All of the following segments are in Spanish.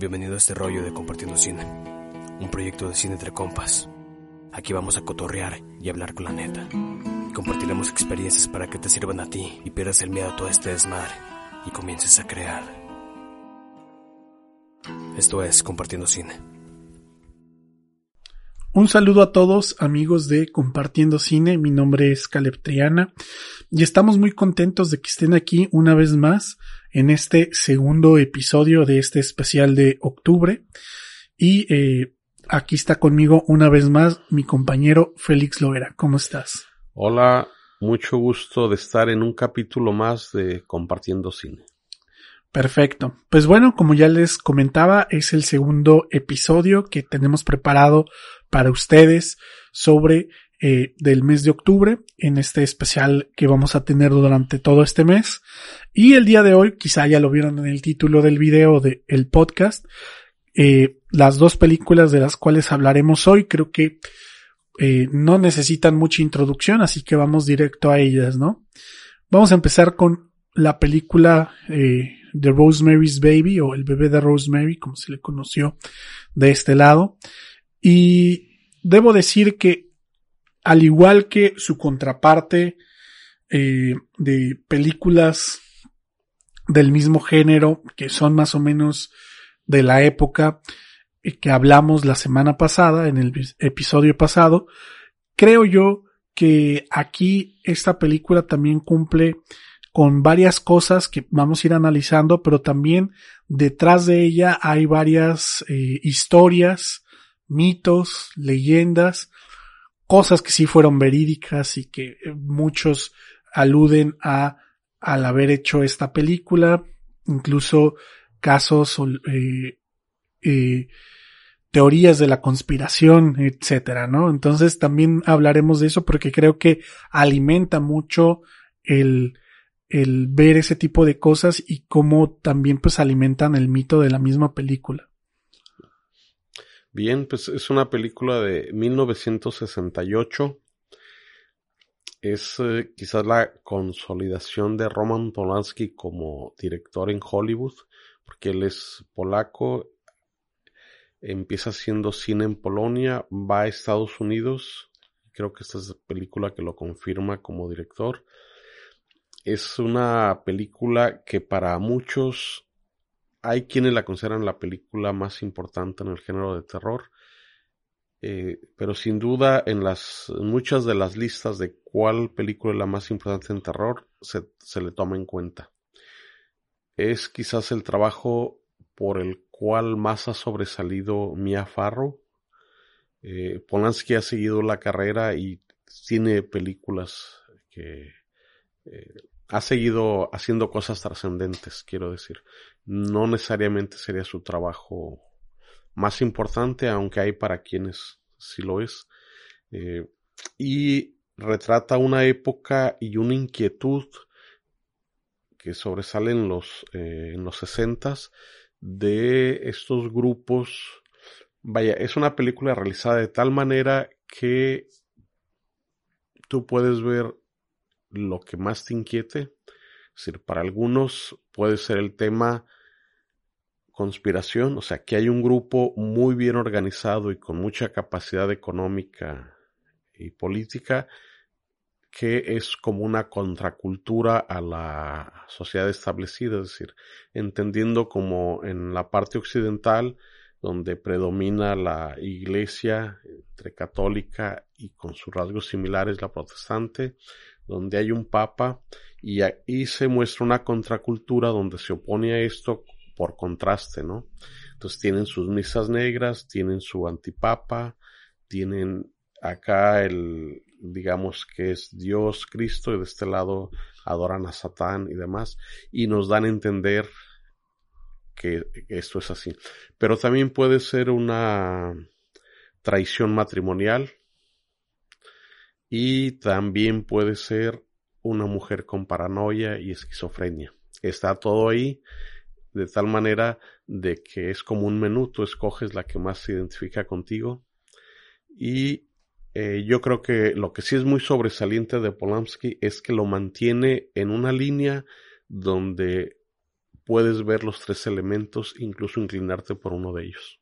Bienvenido a este rollo de Compartiendo Cine, un proyecto de cine entre compas. Aquí vamos a cotorrear y hablar con la neta. Compartiremos experiencias para que te sirvan a ti y pierdas el miedo a todo este desmadre y comiences a crear. Esto es Compartiendo Cine. Un saludo a todos amigos de Compartiendo Cine, mi nombre es Caleb Triana y estamos muy contentos de que estén aquí una vez más en este segundo episodio de este especial de octubre y eh, aquí está conmigo una vez más mi compañero Félix Loera. ¿Cómo estás? Hola, mucho gusto de estar en un capítulo más de Compartiendo Cine. Perfecto. Pues bueno, como ya les comentaba, es el segundo episodio que tenemos preparado para ustedes sobre eh, del mes de octubre en este especial que vamos a tener durante todo este mes. Y el día de hoy, quizá ya lo vieron en el título del video del el podcast, eh, las dos películas de las cuales hablaremos hoy creo que eh, no necesitan mucha introducción, así que vamos directo a ellas, ¿no? Vamos a empezar con la película eh, The Rosemary's Baby o el bebé de Rosemary, como se le conoció de este lado. Y debo decir que, al igual que su contraparte eh, de películas del mismo género, que son más o menos de la época eh, que hablamos la semana pasada, en el episodio pasado, creo yo que aquí esta película también cumple con varias cosas que vamos a ir analizando, pero también detrás de ella hay varias eh, historias, mitos, leyendas, cosas que sí fueron verídicas y que eh, muchos aluden a al haber hecho esta película, incluso casos eh, eh, teorías de la conspiración, etcétera, ¿no? Entonces también hablaremos de eso porque creo que alimenta mucho el el ver ese tipo de cosas y cómo también pues alimentan el mito de la misma película. Bien, pues es una película de 1968. Es eh, quizás la consolidación de Roman Polanski como director en Hollywood, porque él es polaco, empieza haciendo cine en Polonia, va a Estados Unidos, creo que esta es la película que lo confirma como director es una película que para muchos hay quienes la consideran la película más importante en el género de terror. Eh, pero sin duda en las muchas de las listas de cuál película es la más importante en terror se, le toma en cuenta. Es quizás el trabajo por el cual más ha sobresalido Mia Farrow. Eh, Polanski ha seguido la carrera y tiene películas que eh, ha seguido haciendo cosas trascendentes, quiero decir. No necesariamente sería su trabajo más importante, aunque hay para quienes sí lo es. Eh, y retrata una época y una inquietud que sobresalen los, eh, en los sesentas de estos grupos. Vaya, es una película realizada de tal manera que tú puedes ver lo que más te inquiete. Es decir, para algunos puede ser el tema conspiración, o sea, que hay un grupo muy bien organizado y con mucha capacidad económica y política que es como una contracultura a la sociedad establecida, es decir, entendiendo como en la parte occidental, donde predomina la iglesia entre católica y con sus rasgos similares la protestante, donde hay un papa y ahí se muestra una contracultura donde se opone a esto por contraste, ¿no? Entonces tienen sus misas negras, tienen su antipapa, tienen acá el, digamos que es Dios, Cristo, y de este lado adoran a Satán y demás, y nos dan a entender que esto es así. Pero también puede ser una traición matrimonial, y también puede ser una mujer con paranoia y esquizofrenia. Está todo ahí de tal manera de que es como un menú, tú escoges la que más se identifica contigo. Y eh, yo creo que lo que sí es muy sobresaliente de Polanski es que lo mantiene en una línea donde puedes ver los tres elementos, incluso inclinarte por uno de ellos.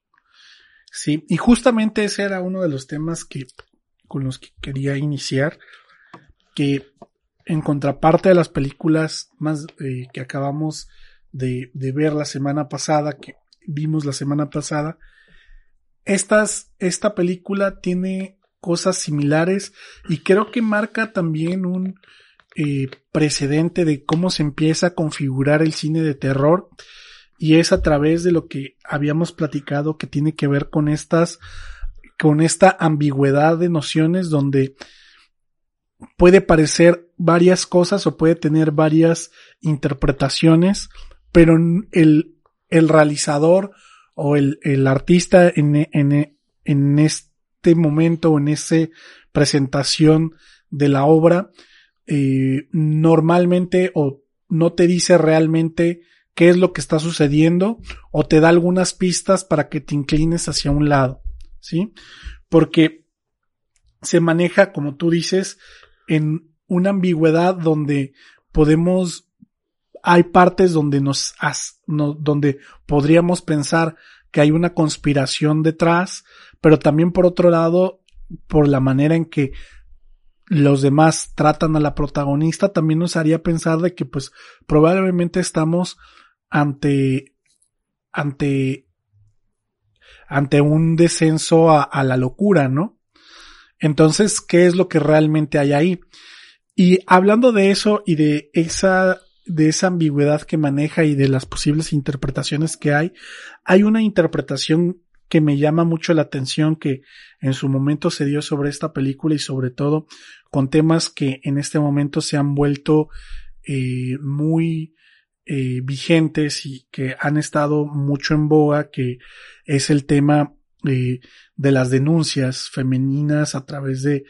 Sí, y justamente ese era uno de los temas que con los que quería iniciar, que en contraparte de las películas más eh, que acabamos de, ver la semana pasada, que vimos la semana pasada, estas, esta película tiene cosas similares y creo que marca también un eh, precedente de cómo se empieza a configurar el cine de terror y es a través de lo que habíamos platicado que tiene que ver con estas con esta ambigüedad de nociones donde puede parecer varias cosas o puede tener varias interpretaciones, pero el, el realizador o el, el artista en, en, en este momento o en esa presentación de la obra eh, normalmente o no te dice realmente qué es lo que está sucediendo o te da algunas pistas para que te inclines hacia un lado, ¿sí? Porque se maneja, como tú dices, en una ambigüedad donde podemos, hay partes donde nos, no, donde podríamos pensar que hay una conspiración detrás, pero también por otro lado, por la manera en que los demás tratan a la protagonista, también nos haría pensar de que pues probablemente estamos ante, ante, ante un descenso a, la locura, ¿no? Entonces, ¿qué es lo que realmente hay ahí? Y hablando de eso y de esa, de esa ambigüedad que maneja y de las posibles interpretaciones que hay, hay una interpretación que me llama mucho la atención que en su momento se dio sobre esta película y sobre todo con temas que en este momento se han vuelto eh, muy eh, vigentes y que han estado mucho en boga, que es el tema eh, de las denuncias femeninas a través de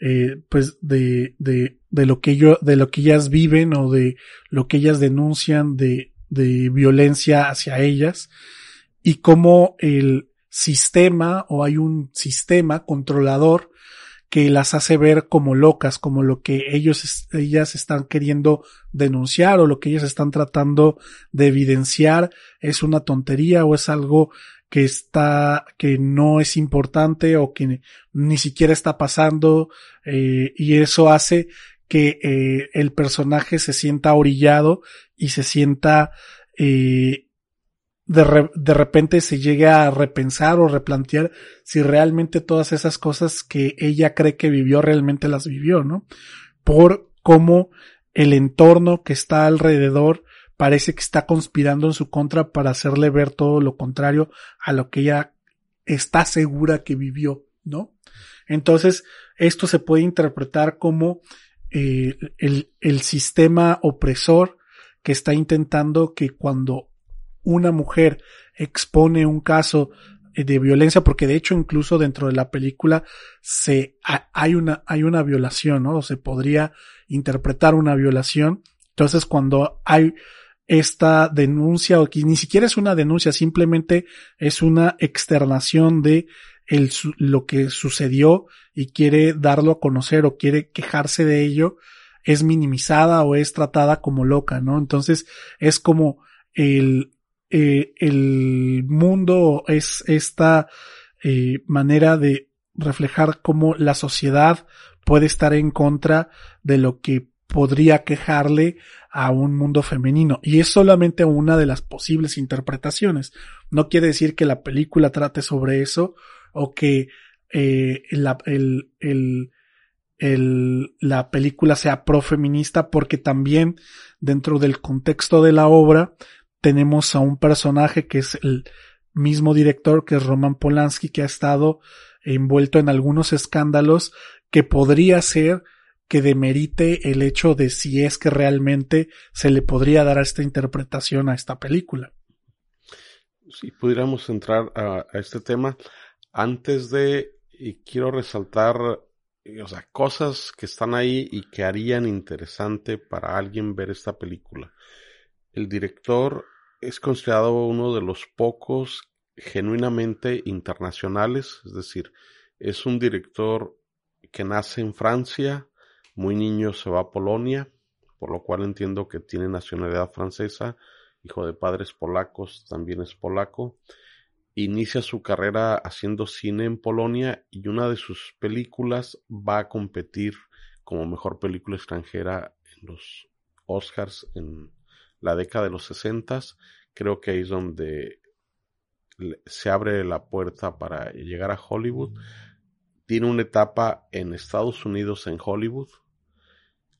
eh, pues de, de, de lo que ellos, de lo que ellas viven o de lo que ellas denuncian de, de violencia hacia ellas y cómo el sistema o hay un sistema controlador que las hace ver como locas, como lo que ellos, ellas están queriendo denunciar o lo que ellas están tratando de evidenciar es una tontería o es algo que está, que no es importante o que ni siquiera está pasando, eh, y eso hace que eh, el personaje se sienta orillado y se sienta eh, de, de repente se llegue a repensar o replantear si realmente todas esas cosas que ella cree que vivió realmente las vivió, ¿no? Por cómo el entorno que está alrededor parece que está conspirando en su contra para hacerle ver todo lo contrario a lo que ella está segura que vivió, ¿no? Entonces, esto se puede interpretar como eh, el, sistema opresor que está intentando que cuando una mujer expone un caso eh, de violencia, porque de hecho incluso dentro de la película se hay una hay una violación, ¿no? O se podría interpretar una violación. Entonces cuando hay esta denuncia o que ni siquiera es una denuncia, simplemente es una externación de el, lo que sucedió y quiere darlo a conocer o quiere quejarse de ello, es minimizada o es tratada como loca, ¿no? Entonces es como el, eh, el mundo es esta eh, manera de reflejar cómo la sociedad puede estar en contra de lo que podría quejarle a un mundo femenino. Y es solamente una de las posibles interpretaciones. No quiere decir que la película trate sobre eso o que eh, la, el, el, el, la película sea profeminista porque también dentro del contexto de la obra tenemos a un personaje que es el mismo director que es Roman Polanski que ha estado envuelto en algunos escándalos que podría ser que demerite el hecho de si es que realmente se le podría dar esta interpretación a esta película. Si pudiéramos entrar a, este tema, antes de, y quiero resaltar, sea, cosas que están ahí y que harían interesante para alguien ver esta película. El director es considerado uno de los pocos genuinamente internacionales, es decir, es un director que nace en Francia, muy niño se va a Polonia, por lo cual entiendo que tiene nacionalidad francesa hijo de padres polacos, también es polaco. Inicia su carrera haciendo cine en Polonia y una de sus películas va a competir como mejor película extranjera en los Oscars en la década de los 60. Creo que ahí es donde se abre la puerta para llegar a Hollywood. Tiene una etapa en Estados Unidos en Hollywood.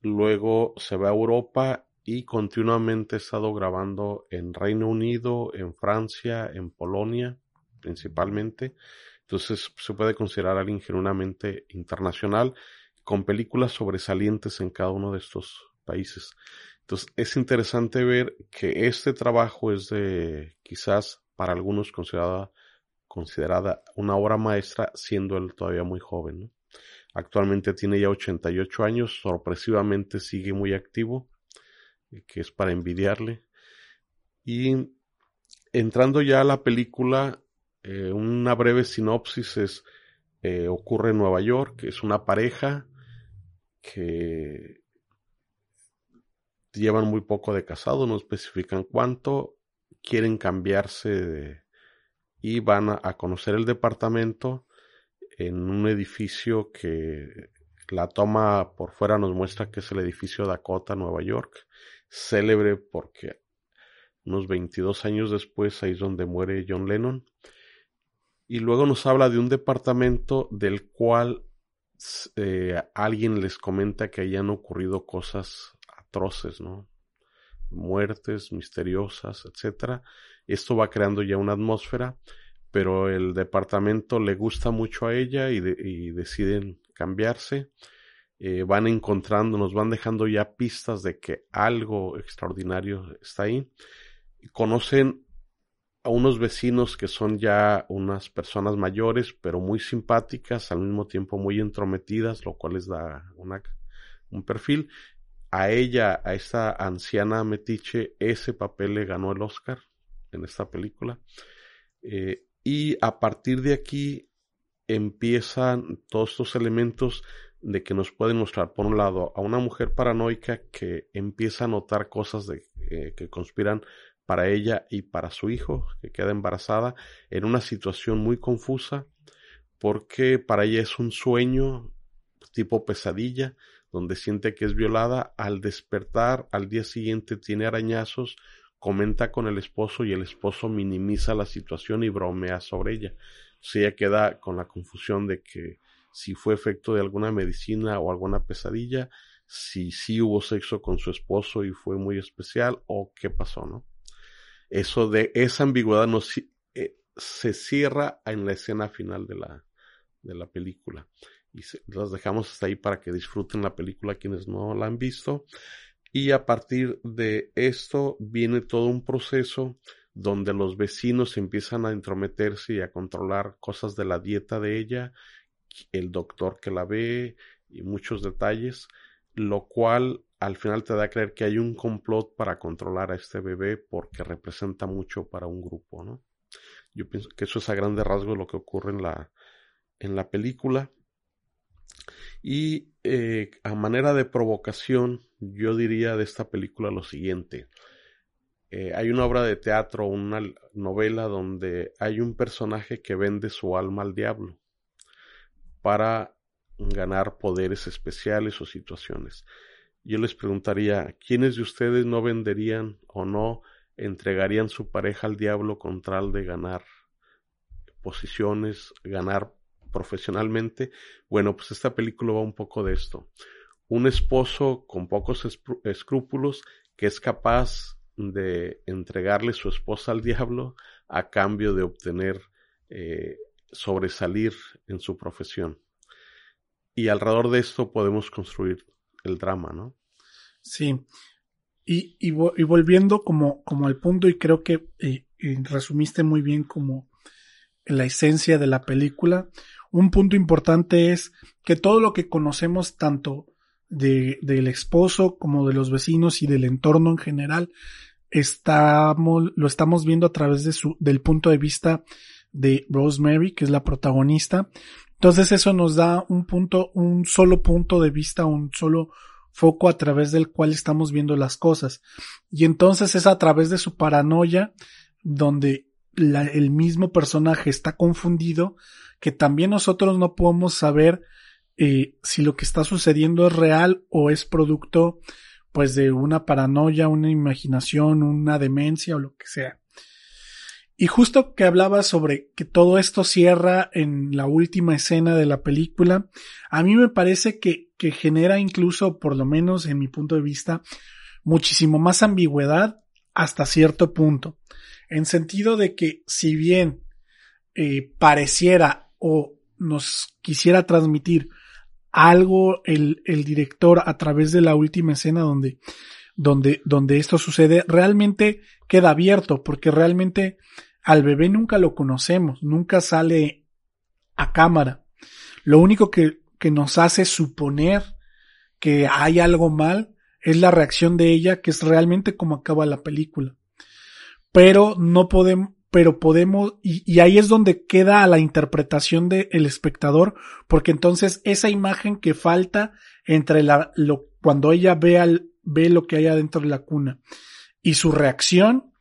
Luego se va a Europa y continuamente ha estado grabando en Reino Unido, en Francia, en Polonia principalmente. Entonces se puede considerar alguien genuinamente internacional con películas sobresalientes en cada uno de estos países. Entonces es interesante ver que este trabajo es de quizás para algunos considerada, considerada una obra maestra siendo él todavía muy joven. Actualmente tiene ya 88 años, sorpresivamente sigue muy activo, eh, que es para envidiarle. Y entrando ya a la película, eh, una breve sinopsis es, eh, ocurre en Nueva York, es una pareja que llevan muy poco de casado, no especifican cuánto, quieren cambiarse y van a, conocer el departamento en un edificio que la toma por fuera nos muestra que es el edificio Dakota, Nueva York, célebre porque unos 22 años después ahí es donde muere John Lennon. Y luego nos habla de un departamento del cual eh, alguien les comenta que hayan ocurrido cosas atroces, ¿no? Muertes misteriosas, etcétera. Esto va creando ya una atmósfera, pero el departamento le gusta mucho a ella y, deciden cambiarse. Eh, van encontrando, nos van dejando ya pistas de que algo extraordinario está ahí. Conocen a unos vecinos que son ya unas personas mayores, pero muy simpáticas, al mismo tiempo muy entrometidas, lo cual les da una, un perfil. A ella, a esta anciana metiche, ese papel le ganó el Oscar en esta película. Eh, y a partir de aquí empiezan todos estos elementos de que nos pueden mostrar, por un lado, a una mujer paranoica que empieza a notar cosas de, eh, que conspiran para ella y para su hijo, que queda embarazada, en una situación muy confusa, porque para ella es un sueño tipo pesadilla, donde siente que es violada, al despertar al día siguiente tiene arañazos, comenta con el esposo y el esposo minimiza la situación y bromea sobre ella. O ella queda con la confusión de que si fue efecto de alguna medicina o alguna pesadilla, si sí hubo sexo con su esposo y fue muy especial o qué pasó, ¿no? Eso de esa ambigüedad nos, eh, se cierra en la escena final de la, de la película. Y las dejamos hasta ahí para que disfruten la película quienes no la han visto. Y a partir de esto viene todo un proceso donde los vecinos empiezan a entrometerse y a controlar cosas de la dieta de ella, el doctor que la ve y muchos detalles, lo cual al final te da a creer que hay un complot para controlar a este bebé porque representa mucho para un grupo, ¿no? Yo pienso que eso es a grandes rasgos lo que ocurre en la, en la película. Y eh, a manera de provocación, yo diría de esta película lo siguiente. Eh, hay una obra de teatro, una novela donde hay un personaje que vende su alma al diablo para ganar poderes especiales o situaciones yo les preguntaría, ¿quiénes de ustedes no venderían o no entregarían su pareja al diablo con tal de ganar posiciones, ganar profesionalmente? Bueno, pues esta película va un poco de esto. Un esposo con pocos escrúpulos que es capaz de entregarle su esposa al diablo a cambio de obtener eh, sobresalir en su profesión. Y alrededor de esto podemos construir el drama, ¿no? Sí. Y, y, volviendo como, como al punto, y creo que eh, resumiste muy bien como la esencia de la película, un punto importante es que todo lo que conocemos tanto de, del esposo como de los vecinos y del entorno en general, estamos, lo estamos viendo a través de su, del punto de vista de Rosemary, que es la protagonista, entonces eso nos da un punto, un solo punto de vista, un solo foco a través del cual estamos viendo las cosas. Y entonces es a través de su paranoia donde el mismo personaje está confundido que también nosotros no podemos saber eh, si lo que está sucediendo es real o es producto pues de una paranoia, una imaginación, una demencia o lo que sea. Y justo que hablaba sobre que todo esto cierra en la última escena de la película, a mí me parece que, que genera incluso, por lo menos en mi punto de vista, muchísimo más ambigüedad hasta cierto punto. En sentido de que si bien eh, pareciera o nos quisiera transmitir algo el, el director a través de la última escena donde, donde, donde esto sucede, realmente queda abierto, porque realmente al bebé nunca lo conocemos, nunca sale a cámara. Lo único que, que nos hace suponer que hay algo mal es la reacción de ella, que es realmente como acaba la película. Pero no podemos, pero podemos, y, ahí es donde queda a la interpretación del espectador, porque entonces esa imagen que falta entre la, lo, cuando ella ve al, ve lo que hay adentro de la cuna y su reacción,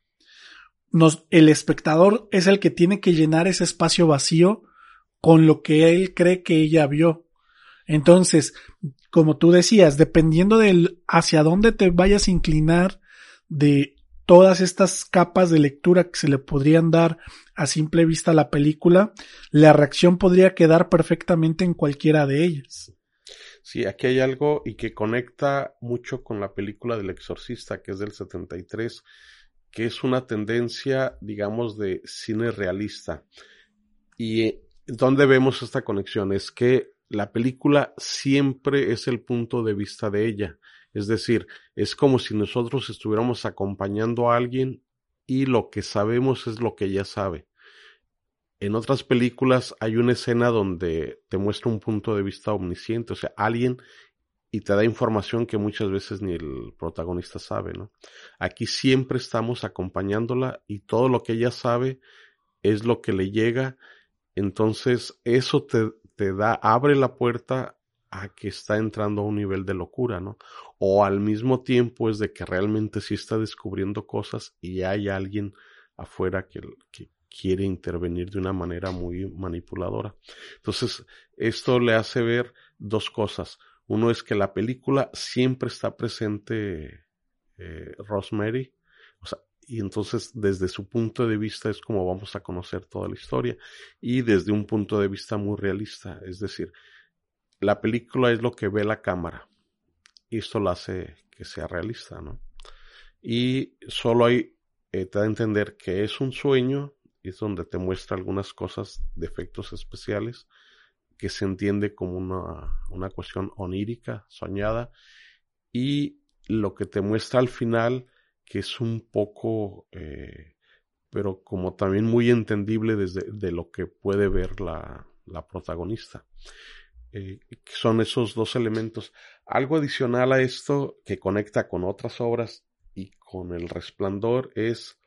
nos, el espectador es el que tiene que llenar ese espacio vacío con lo que él cree que ella vio. Entonces, como tú decías, dependiendo del hacia dónde te vayas a inclinar de todas estas capas de lectura que se le podrían dar a simple vista a la película, la reacción podría quedar perfectamente en cualquiera de ellas. Sí, aquí hay algo y que conecta mucho con la película del exorcista, que es del 73, que es una tendencia, digamos, de cine realista. Y donde vemos esta conexión es que la película siempre es el punto de vista de ella. Es decir, es como si nosotros estuviéramos acompañando a alguien y lo que sabemos es lo que ella sabe. En otras películas hay una escena donde te muestra un punto de vista omnisciente, o sea, alguien y te da información que muchas veces ni el protagonista sabe, ¿no? Aquí siempre estamos acompañándola y todo lo que ella sabe es lo que le llega, entonces eso te, te da, abre la puerta a que está entrando a un nivel de locura, ¿no? O al mismo tiempo es de que realmente sí está descubriendo cosas y hay alguien afuera que, que quiere intervenir de una manera muy manipuladora. Entonces, esto le hace ver dos cosas. Uno es que la película siempre está presente eh, Rosemary, y entonces desde su punto de vista es como vamos a conocer toda la historia y desde un punto de vista muy realista, es decir, la película es lo que ve la cámara. Y esto lo hace que sea realista, ¿no? Y solo hay, eh, te da a entender que es un sueño, es donde te muestra algunas cosas de efectos especiales, que se entiende como una, una cuestión onírica, soñada, y lo que te muestra al final, que es un poco, eh, pero como también muy entendible desde de lo que puede ver la, la protagonista. Eh, son esos dos elementos. Algo adicional a esto que conecta con otras obras y con el resplandor es,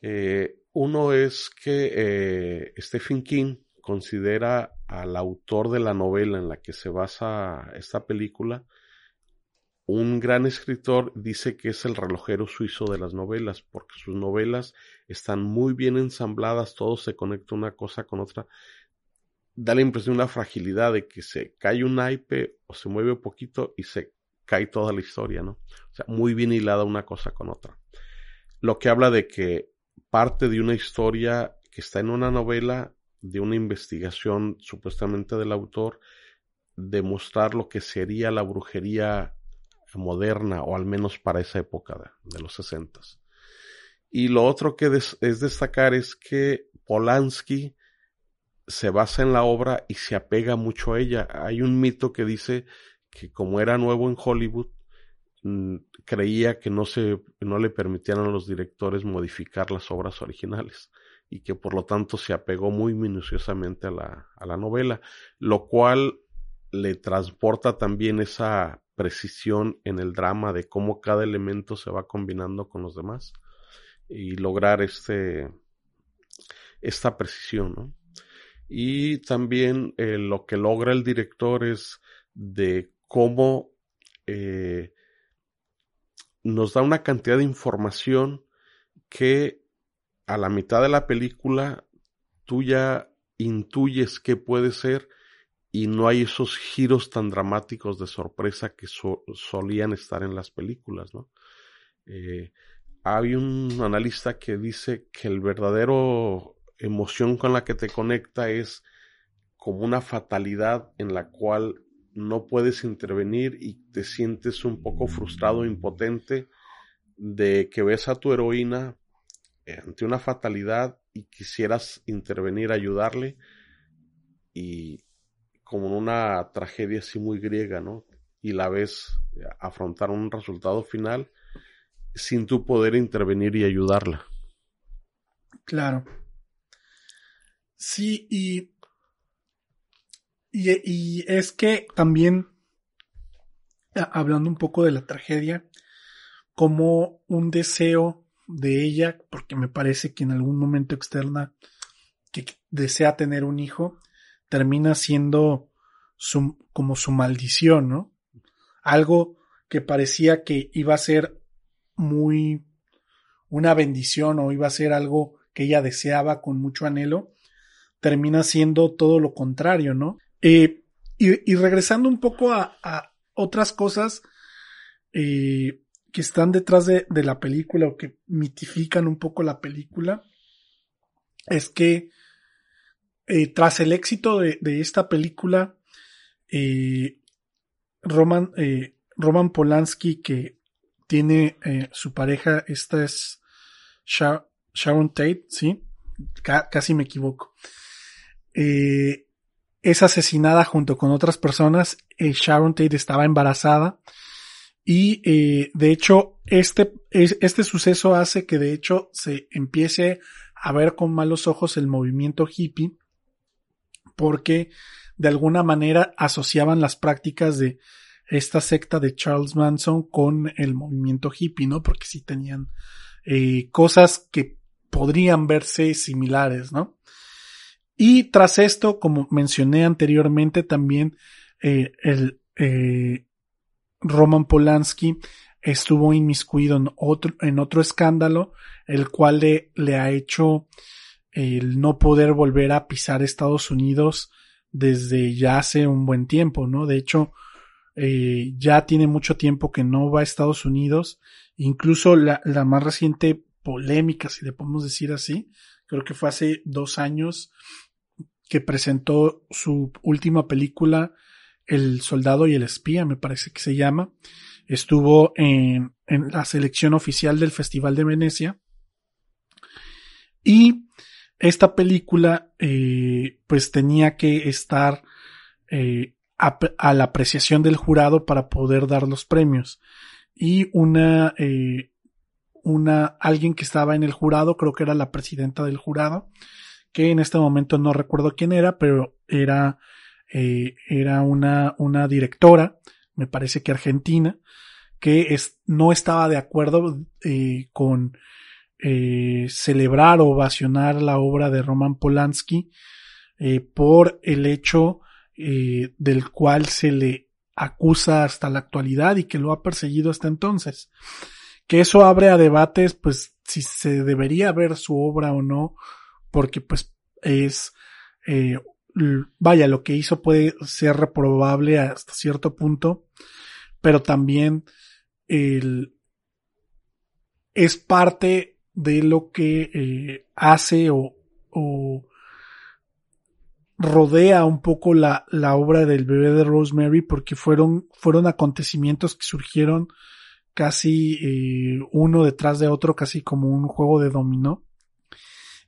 eh, uno es que eh, Stephen King considera al autor de la novela en la que se basa esta película un gran escritor dice que es el relojero suizo de las novelas, porque sus novelas están muy bien ensambladas, todo se conecta una cosa con otra, da la impresión de una fragilidad de que se cae un naipe o se mueve un poquito y se cae toda la historia, ¿no? O sea, muy bien hilada una cosa con otra. Lo que habla de que parte de una historia que está en una novela, de una investigación supuestamente del autor, demostrar lo que sería la brujería moderna, o al menos para esa época de, los sesentas. Y lo otro que es destacar es que Polanski se basa en la obra y se apega mucho a ella. Hay un mito que dice que como era nuevo en Hollywood, mm, creía que no se, no le permitían a los directores modificar las obras originales y que por lo tanto se apegó muy minuciosamente a la, a la novela, lo cual le transporta también esa precisión en el drama de cómo cada elemento se va combinando con los demás y lograr este, esta precisión. Y también eh, lo que logra el director es de cómo eh, nos da una cantidad de información que a la mitad de la película tú ya intuyes qué puede ser y no hay esos giros tan dramáticos de sorpresa que solían estar en las películas, ¿no? Eh, hay un analista que dice que el verdadero emoción con la que te conecta es como una fatalidad en la cual no puedes intervenir y te sientes un poco frustrado, impotente de que ves a tu heroína ante una fatalidad y quisieras intervenir, ayudarle y como una tragedia así muy griega, ¿no? Y la ves afrontar un resultado final sin tu poder intervenir y ayudarla. Claro. Sí, y, y, es que también, hablando un poco de la tragedia, como un deseo de ella, porque me parece que en algún momento externa que desea tener un hijo, termina siendo su, como su maldición, ¿no? Algo que parecía que iba a ser muy una bendición o iba a ser algo que ella deseaba con mucho anhelo, termina siendo todo lo contrario, ¿no? Eh, y, regresando un poco a, otras cosas eh, que están detrás de, la película o que mitifican un poco la película, es que eh, tras el éxito de, esta película, Roman, Roman Polanski, que tiene su pareja, esta es Sharon Tate, ¿sí? casi me equivoco. Eh, es asesinada junto con otras personas. Eh, Sharon Tate estaba embarazada. Y eh, de hecho, este, este suceso hace que de hecho se empiece a ver con malos ojos el movimiento hippie. Porque de alguna manera asociaban las prácticas de esta secta de Charles Manson con el movimiento hippie, ¿no? Porque sí tenían cosas que podrían verse similares, ¿no? Y tras esto, como mencioné anteriormente, también eh, el eh, Roman Polanski estuvo inmiscuido en otro, en otro escándalo, el cual le, le ha hecho el no poder volver a pisar Estados Unidos desde ya hace un buen tiempo, ¿no? De hecho, eh, ya tiene mucho tiempo que no va a Estados Unidos. Incluso la, la más reciente polémica, si le podemos decir así, creo que fue hace dos años, que presentó su última película, El Soldado y el Espía, me parece que se llama. Estuvo en, la selección oficial del Festival de Venecia. Y esta película, eh, pues tenía que estar eh, a, la apreciación del jurado para poder dar los premios. Y una, eh, una, alguien que estaba en el jurado, creo que era la presidenta del jurado, que en este momento no recuerdo quién era, pero era, era una, una directora, me parece que argentina, que es, no estaba de acuerdo con eh, celebrar o ovacionar la obra de Roman Polanski eh, por el hecho eh, del cual se le acusa hasta la actualidad y que lo ha perseguido hasta entonces. Que eso abre a debates, pues, si se debería ver su obra o no, porque pues es, eh, vaya, lo que hizo puede ser reprobable hasta cierto punto, pero también es parte de lo que eh, hace o, o, rodea un poco la, la obra del bebé de Rosemary porque fueron, fueron acontecimientos que surgieron casi eh, uno detrás de otro, casi como un juego de dominó.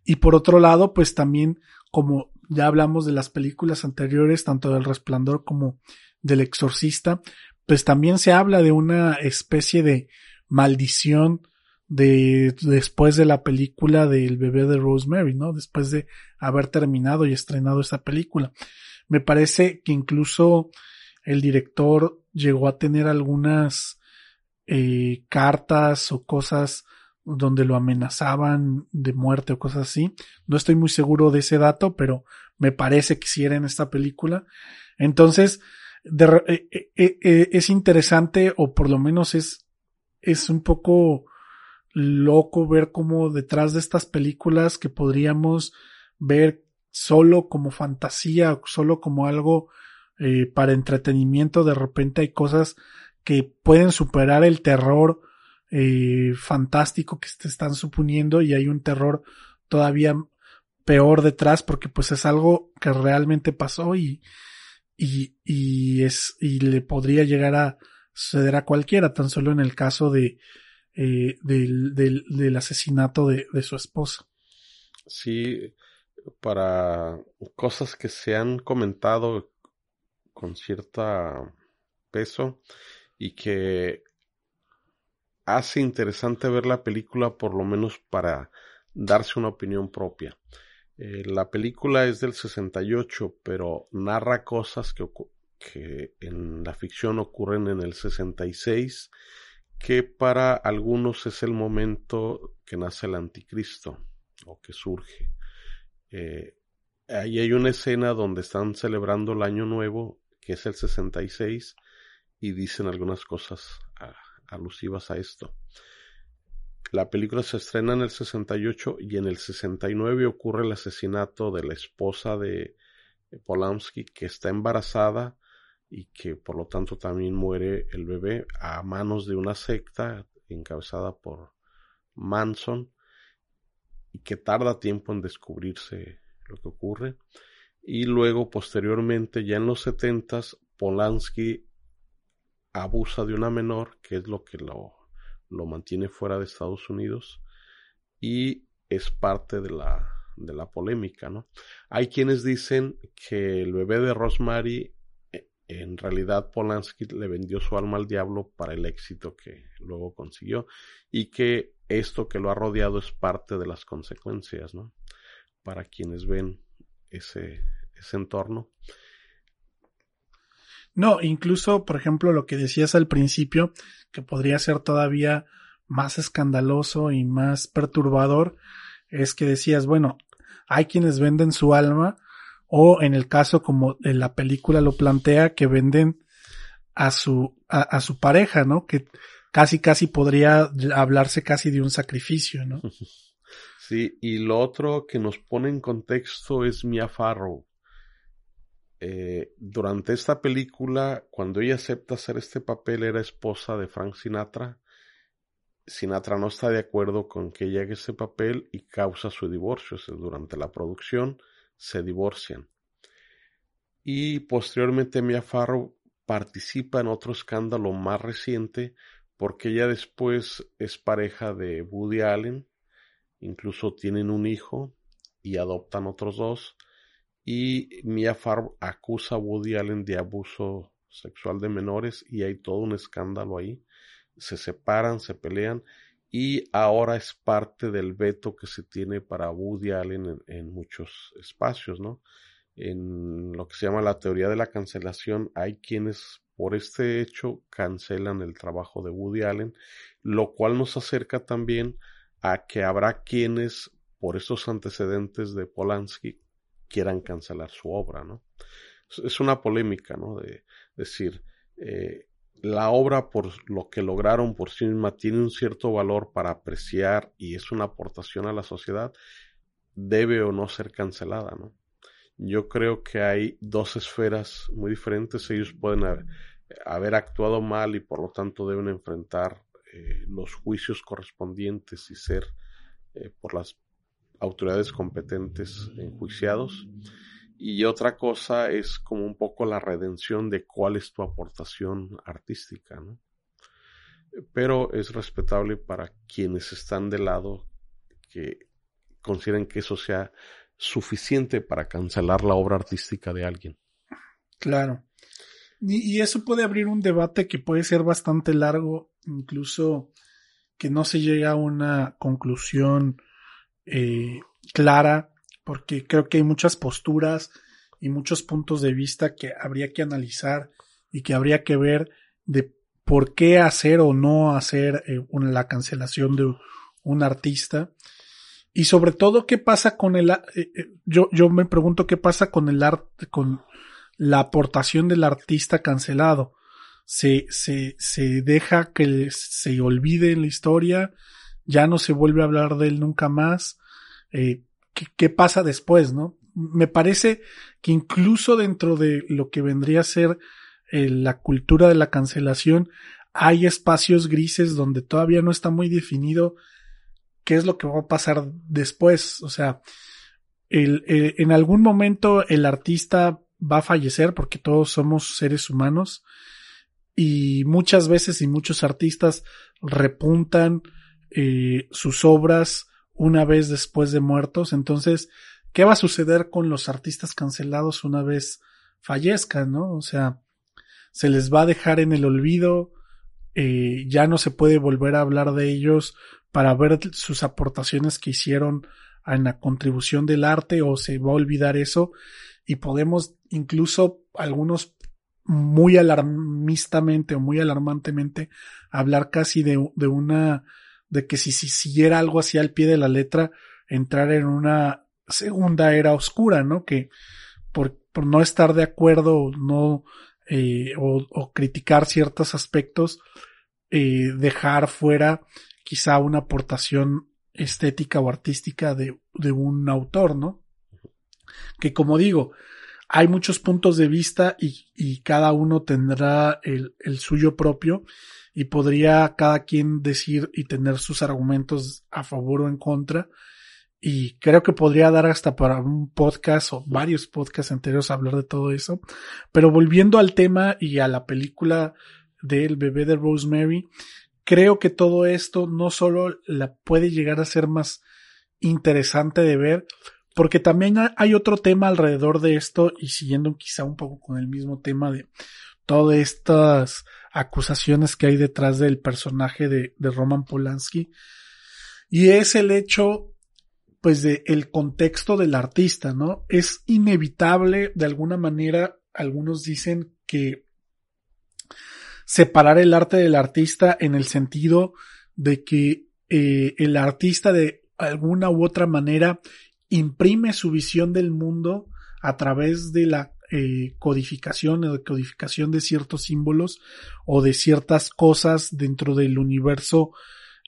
Y por otro lado, pues también, como ya hablamos de las películas anteriores, tanto del Resplandor como del Exorcista, pues también se habla de una especie de maldición de después de la película del bebé de Rosemary, ¿no? Después de haber terminado y estrenado esa película. Me parece que incluso el director llegó a tener algunas eh, cartas o cosas donde lo amenazaban de muerte o cosas así. No estoy muy seguro de ese dato, pero me parece que si era en esta película. Entonces, es interesante o por lo menos es, es un poco loco ver cómo detrás de estas películas que podríamos ver solo como fantasía, solo como algo eh, para entretenimiento, de repente hay cosas que pueden superar el terror eh, fantástico que te están suponiendo y hay un terror todavía peor detrás porque pues es algo que realmente pasó y, y, y es, y le podría llegar a suceder a cualquiera, tan solo en el caso de, eh, del, del, del, asesinato de, de su esposa. Sí, para cosas que se han comentado con cierta peso y que hace interesante ver la película por lo menos para darse una opinión propia. Eh, la película es del 68, pero narra cosas que, que en la ficción ocurren en el 66, que para algunos es el momento que nace el anticristo o que surge. Eh, ahí hay una escena donde están celebrando el año nuevo, que es el 66, y dicen algunas cosas alusivas a esto. La película se estrena en el 68 y en el 69 ocurre el asesinato de la esposa de Polanski que está embarazada y que por lo tanto también muere el bebé a manos de una secta encabezada por Manson y que tarda tiempo en descubrirse lo que ocurre. Y luego, posteriormente, ya en los setentas, Polanski abusa de una menor, que es lo que lo, lo mantiene fuera de Estados Unidos, y es parte de la, de la polémica, ¿no? Hay quienes dicen que el bebé de Rosemary, en realidad Polanski le vendió su alma al diablo para el éxito que luego consiguió, y que esto que lo ha rodeado es parte de las consecuencias, ¿no? Para quienes ven ese, ese entorno. No, incluso, por ejemplo, lo que decías al principio, que podría ser todavía más escandaloso y más perturbador, es que decías, bueno, hay quienes venden su alma, o en el caso como en la película lo plantea, que venden a su, a su pareja, ¿no? Que casi, casi podría hablarse casi de un sacrificio, ¿no? Sí, y lo otro que nos pone en contexto es Mia Farrow. Eh, durante esta película, cuando ella acepta hacer este papel, era esposa de Frank Sinatra. Sinatra no está de acuerdo con que haga ese papel y causa su divorcio. durante la producción se divorcian. Y posteriormente Mia Farrow participa en otro escándalo más reciente porque ella después es pareja de Woody Allen, incluso tienen un hijo y adoptan otros dos, y Mia Farrow acusa a Woody Allen de abuso sexual de menores y hay todo un escándalo ahí. Se separan, se pelean y ahora es parte del veto que se tiene para Woody Allen en, muchos espacios, ¿no? En lo que se llama la teoría de la cancelación, hay quienes por este hecho cancelan el trabajo de Woody Allen, lo cual nos acerca también a que habrá quienes, por estos antecedentes de Polanski, quieran cancelar su obra, ¿no? Es una polémica, ¿no? De decir, eh, la obra por lo que lograron por sí misma tiene un cierto valor para apreciar y es una aportación a la sociedad, debe o no ser cancelada, ¿no? Yo creo que hay dos esferas muy diferentes. Ellos pueden haber, actuado mal y por lo tanto deben enfrentar eh, los juicios correspondientes y ser eh, por las autoridades competentes enjuiciados. Y otra cosa es como un poco la redención de cuál es tu aportación artística, ¿no? Pero es respetable para quienes están de lado que consideren que eso sea suficiente para cancelar la obra artística de alguien. Claro. Y, eso puede abrir un debate que puede ser bastante largo, incluso que no se llega a una conclusión eh, clara, porque creo que hay muchas posturas y muchos puntos de vista que habría que analizar y que habría que ver de por qué hacer o no hacer eh, la cancelación de un artista y sobre todo, ¿qué pasa con el... Eh, eh, yo, yo me pregunto qué pasa con el arte, con la aportación del artista cancelado. Se, se, se deja que se olvide la historia, ya no se vuelve a hablar de él nunca más. ¿Qué, ¿Qué pasa después, no? Me parece que incluso dentro de lo que vendría a ser eh, la cultura de la cancelación, hay espacios grises donde todavía no está muy definido qué es lo que va a pasar después. O sea, el, en algún momento el artista va a fallecer porque todos somos seres humanos y muchas veces y muchos artistas repuntan eh, sus obras una vez después de muertos. Entonces, ¿qué va a suceder con los artistas cancelados una vez fallezcan, no? O sea, se les va a dejar en el olvido, eh, ya no se puede volver a hablar de ellos para ver sus aportaciones que hicieron en la contribución del arte o se va a olvidar eso y podemos incluso algunos muy alarmistamente o muy alarmantemente hablar casi de, de una de que si, si siguiera algo así al pie de la letra entrar en una segunda era oscura, ¿no? Que por, por no estar de acuerdo, no eh, o, criticar ciertos aspectos, eh, dejar fuera quizá una aportación estética o artística de, de un autor, ¿no? Que como digo, hay muchos puntos de vista y, cada uno tendrá el, el, suyo propio y podría cada quien decir y tener sus argumentos a favor o en contra y creo que podría dar hasta para un podcast o varios podcasts enteros hablar de todo eso. Pero volviendo al tema y a la película del bebé de Rosemary, creo que todo esto no solo la puede llegar a ser más interesante de ver, porque también hay otro tema alrededor de esto y siguiendo quizá un poco con el mismo tema de todas estas acusaciones que hay detrás del personaje de, de Roman Polanski. Y es el hecho pues de el contexto del artista, ¿no? Es inevitable de alguna manera, algunos dicen que separar el arte del artista en el sentido de que eh, el artista de alguna u otra manera imprime su visión del mundo a través de la eh, codificación o codificación de ciertos símbolos o de ciertas cosas dentro del universo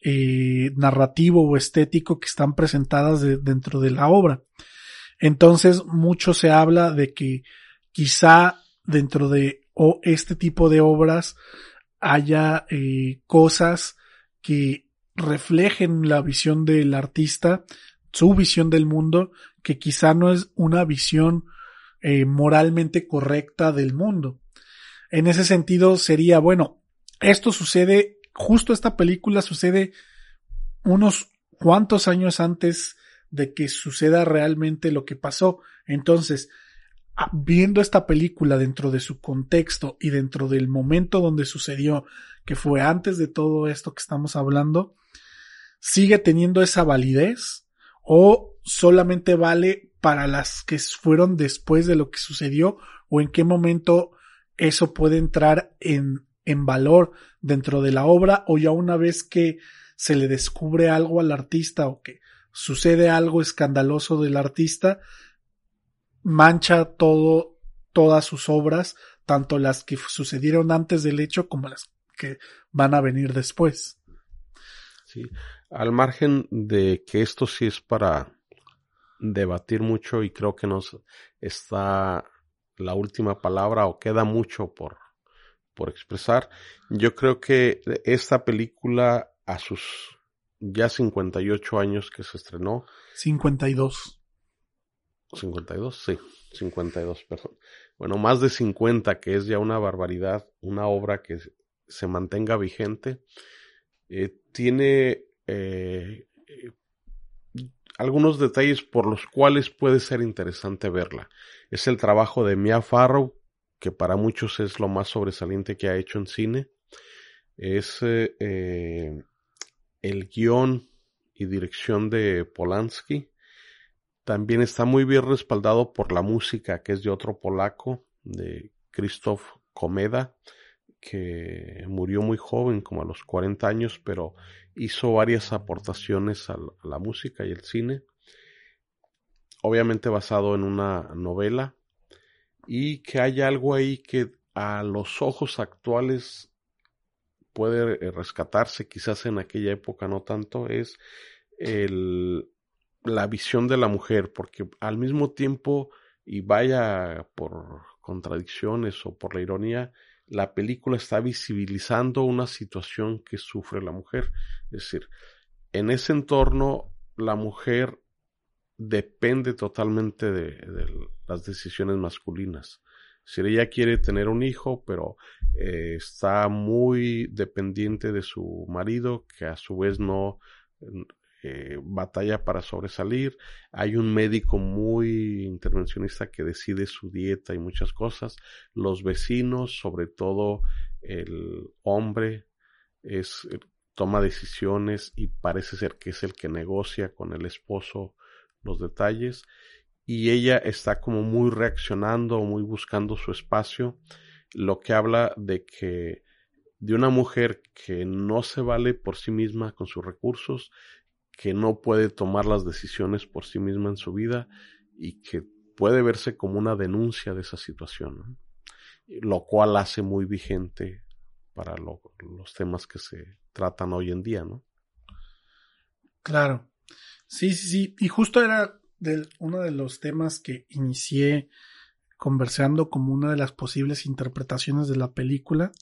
eh, narrativo o estético que están presentadas dentro de la obra. Entonces, mucho se habla de que quizá dentro de o este tipo de obras haya eh, cosas que reflejen la visión del artista, su visión del mundo, que quizá no es una visión eh, moralmente correcta del mundo. En ese sentido sería, bueno, esto sucede justo esta película sucede unos cuantos años antes de que suceda realmente lo que pasó. Entonces, viendo esta película dentro de su contexto y dentro del momento donde sucedió, que fue antes de todo esto que estamos hablando, sigue teniendo esa validez o solamente vale para las que fueron después de lo que sucedió o en qué momento eso puede entrar en en valor dentro de la obra o ya una vez que se le descubre algo al artista o que sucede algo escandaloso del artista, mancha todo, todas sus obras, tanto las que sucedieron antes del hecho como las que van a venir después. Sí, al margen de que esto sí es para debatir mucho y creo que nos está la última palabra o queda mucho por por expresar. Yo creo que esta película a sus ya 58 años que se estrenó. 52. 52, sí, 52, perdón. Bueno, más de 50, que es ya una barbaridad, una obra que se mantenga vigente. Eh, tiene eh, algunos detalles por los cuales puede ser interesante verla. Es el trabajo de Mia Farrow, que para muchos es lo más sobresaliente que ha hecho en cine, es eh, el guion y dirección de Polanski. También está muy bien respaldado por la música que es de otro polaco, de Krzysztof Komeda, que murió muy joven, como a los 40 años, pero hizo varias aportaciones a la música y el cine. Obviamente basado en una novela y que hay algo ahí que a los ojos actuales puede eh, rescatarse, quizás en aquella época no tanto, es la visión de la mujer, porque al mismo tiempo, y vaya por contradicciones o por la ironía, la película está visibilizando una situación que sufre la mujer. Es decir, en ese entorno la mujer depende totalmente de, las decisiones masculinas. Si ella quiere tener un hijo, pero eh, está muy dependiente de su marido, que a su vez no eh, batalla para sobresalir. Hay un médico muy intervencionista que decide su dieta y muchas cosas. Los vecinos, sobre todo el hombre, es toma decisiones y parece ser que es el que negocia con el esposo los detalles y ella está como muy reaccionando, muy buscando su espacio, lo que habla de que de una mujer que no se vale por sí misma con sus recursos, que no puede tomar las decisiones por sí misma en su vida y que puede verse como una denuncia de esa situación, lo cual hace muy vigente para los temas que se tratan hoy en día, ¿no? Claro. Sí, sí, sí. Y justo era uno de los temas que inicié conversando como una de las posibles interpretaciones de la película,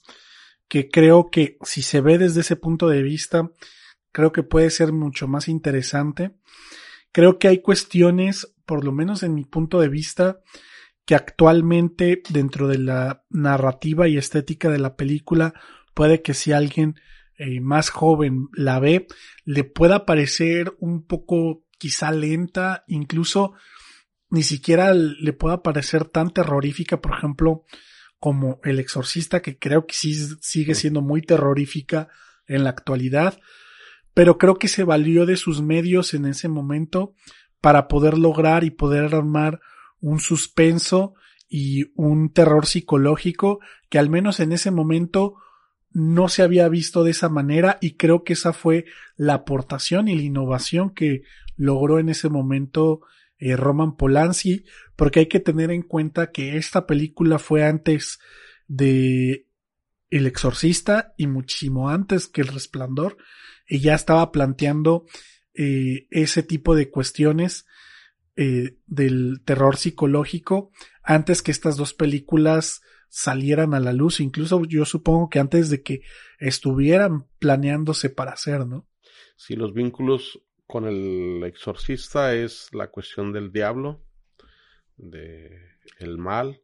que creo que si se ve desde ese punto de vista, creo que puede ser mucho más interesante. Creo que hay cuestiones, por lo menos en mi punto de vista, que actualmente dentro de la narrativa y estética de la película puede que si alguien eh, más joven la ve, le pueda parecer un poco quizá lenta, incluso ni siquiera le pueda parecer tan terrorífica, por ejemplo, como El Exorcista, que creo que sí sigue siendo muy terrorífica en la actualidad, pero creo que se valió de sus medios en ese momento para poder lograr y poder armar un suspenso y un terror psicológico que al menos en ese momento no se había visto de esa manera y creo que esa fue la aportación y la innovación que logró en ese momento eh, Roman Polanski, porque hay que tener en cuenta que esta película fue antes de El Exorcista y muchísimo antes que El Resplandor y ya estaba planteando eh, ese tipo de cuestiones eh, del terror psicológico antes que estas dos películas salieran a la luz, incluso yo supongo que antes de que estuvieran planeándose para hacer, ¿no? Sí, los vínculos con el exorcista es la cuestión del diablo, de mal,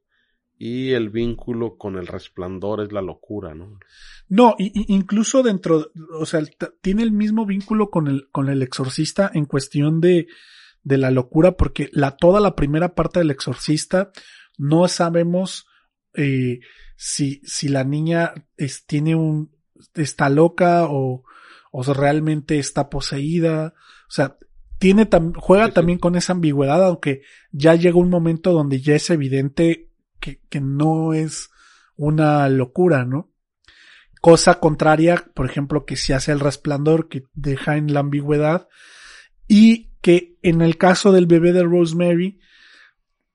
y el vínculo con el resplandor es la locura, ¿no? No, y, incluso dentro, o sea, tiene el mismo vínculo con el, con el exorcista en cuestión de, de la locura, porque la, toda la primera parte del exorcista no sabemos eh, si, si la niña es, tiene un, está loca o, o realmente está poseída. O sea, tiene juega también con esa ambigüedad, aunque ya llega un momento donde ya es evidente que, que no es una locura, ¿no? Cosa contraria, por ejemplo, que se hace el resplandor, que deja en la ambigüedad, y que en el caso del bebé de Rosemary,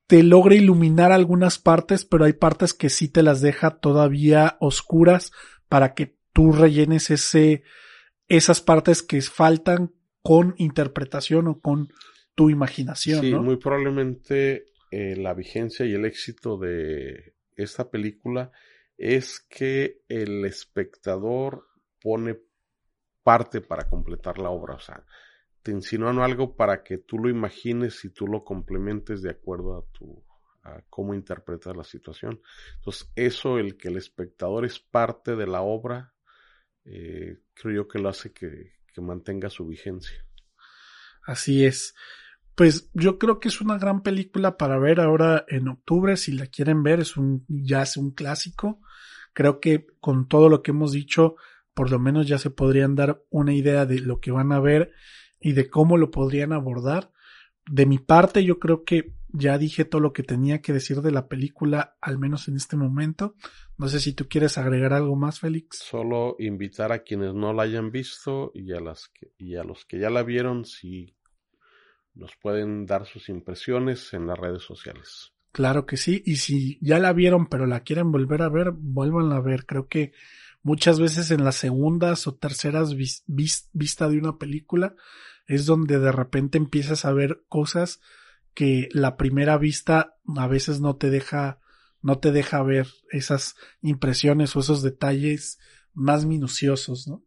te logra iluminar algunas partes, pero hay partes que sí te las deja todavía oscuras para que tú rellenes ese, esas partes que faltan con interpretación o con tu imaginación. Sí, muy probablemente eh, la vigencia y el éxito de esta película es que el espectador pone parte para completar la obra. O sea, te insinúan algo para que tú lo imagines y tú lo complementes de acuerdo a tu a cómo interpretas la situación. Entonces, eso, el que el espectador es parte de la obra, eh, creo yo que lo hace que, que mantenga su vigencia. Así es. Pues yo creo que es una gran película para ver ahora en octubre. Si la quieren ver, es un, ya es un clásico. Creo que con todo lo que hemos dicho, por lo menos ya se podrían dar una idea de lo que van a ver y de cómo lo podrían abordar. De mi parte, yo creo que ya dije todo lo que tenía que decir de la película, al menos en este momento. No sé si tú quieres agregar algo más, Félix. Solo invitar a quienes no la hayan visto y a, las y a los que ya la vieron, si nos pueden dar sus impresiones en las redes sociales. Claro que sí, y si ya la vieron pero la quieren volver a ver, vuelvan a ver. Creo que muchas veces en las segundas o terceras vista de una película es donde de repente empiezas a ver cosas que la primera vista a veces no te deja no te deja ver esas impresiones o esos detalles más minuciosos, ¿no?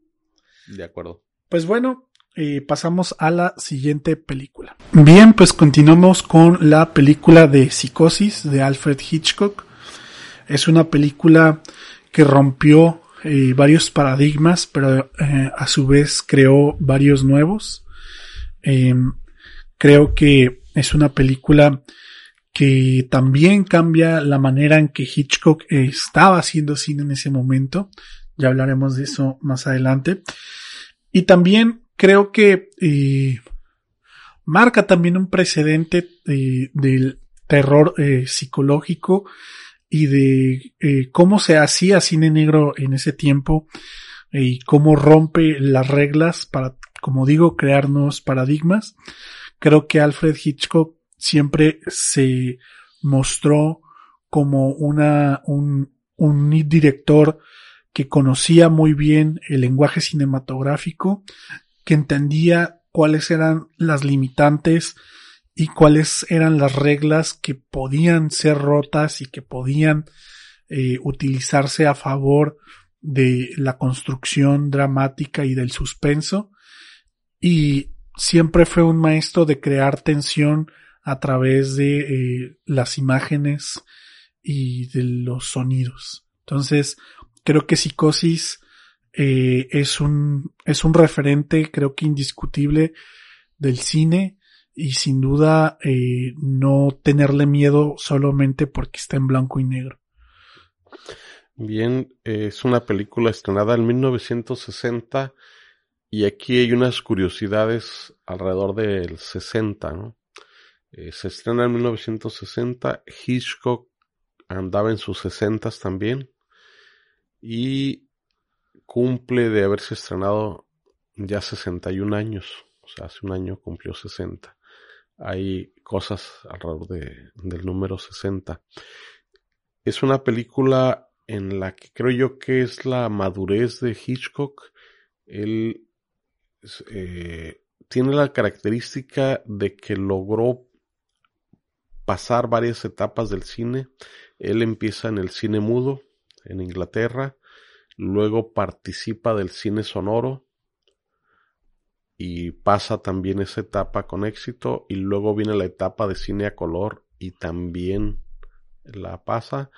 De acuerdo. Pues bueno, eh, pasamos a la siguiente película. Bien, pues continuamos con la película de Psicosis de Alfred Hitchcock. Es una película que rompió eh, varios paradigmas, pero eh, a su vez creó varios nuevos. Em, creo que es una película que también cambia la manera en que Hitchcock estaba haciendo cine en ese momento. Ya hablaremos de eso más adelante. Y también creo que eh, marca también un precedente eh, del terror eh, psicológico y de cómo se hacía cine negro en ese tiempo y cómo rompe las reglas para, como digo, crear nuevos paradigmas. Creo que Alfred Hitchcock siempre se mostró como una, un, un director que conocía muy bien el lenguaje cinematográfico que entendía cuáles eran las limitantes y cuáles eran las reglas que podían ser rotas y que podían eh, utilizarse a favor de la construcción dramática y del suspenso y siempre fue un maestro de crear tensión a través de eh, las imágenes y de los sonidos. Entonces, creo que Psicosis eh, es un, es un referente creo que indiscutible del cine y sin duda eh, no tenerle miedo solamente porque está en blanco y negro. Bien, es una película estrenada en 1960 y aquí hay unas curiosidades alrededor del 60, ¿no? Eh, se estrena en 1960, Hitchcock andaba en sus 60 también y cumple de haberse estrenado ya 61 años, o sea, hace un año cumplió 60. Hay cosas alrededor de, del número 60. Es una película en la que creo yo que es la madurez de Hitchcock. Él eh, tiene la característica de que logró pasar varias etapas del cine. Él empieza en el cine mudo en Inglaterra, luego participa del cine sonoro y pasa también esa etapa con éxito y luego viene la etapa de cine a color y también la pasa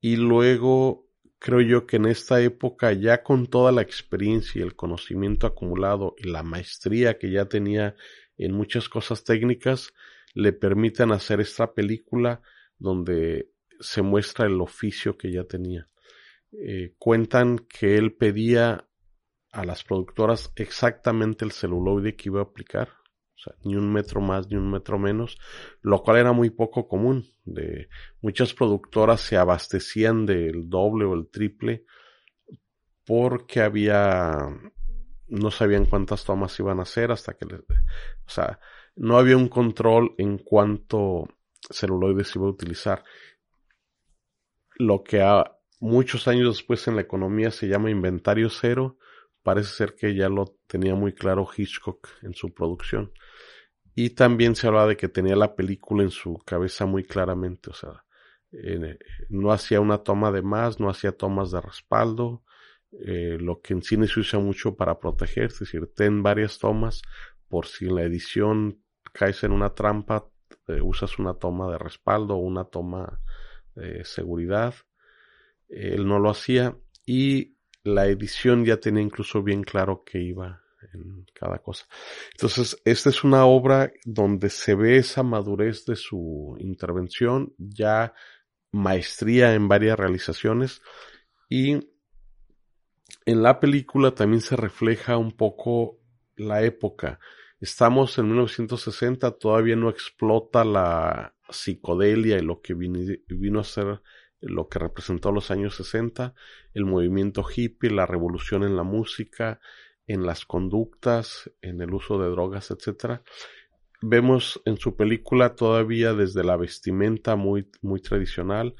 y luego creo yo que en esta época ya con toda la experiencia y el conocimiento acumulado y la maestría que ya tenía en muchas cosas técnicas le permiten hacer esta película donde se muestra el oficio que ya tenía. Eh, cuentan que él pedía a las productoras exactamente el celuloide que iba a aplicar, o sea, ni un metro más ni un metro menos, lo cual era muy poco común. De muchas productoras se abastecían del doble o el triple porque había no sabían cuántas tomas iban a hacer hasta que o sea, no había un control en cuánto celuloide se iba a utilizar. Lo que ha, muchos años después en la economía se llama inventario cero. Parece ser que ya lo tenía muy claro Hitchcock en su producción. Y también se habla de que tenía la película en su cabeza muy claramente. O sea, no hacía una toma de más, no hacía tomas de respaldo. Eh, lo que en cine se usa mucho para proteger, es decir, ten varias tomas por si en la edición caes en una trampa, eh, usas una toma de respaldo o una toma de seguridad él no lo hacía y la edición ya tenía incluso bien claro que iba en cada cosa. Entonces, esta es una obra donde se ve esa madurez de su intervención, ya maestría en varias realizaciones y en la película también se refleja un poco la época. Estamos en 1960, todavía no explota la psicodelia y lo que vino a ser lo que representó los años 60, el movimiento hippie, la revolución en la música, en las conductas, en el uso de drogas, etc. vemos en su película todavía desde la vestimenta muy, muy tradicional,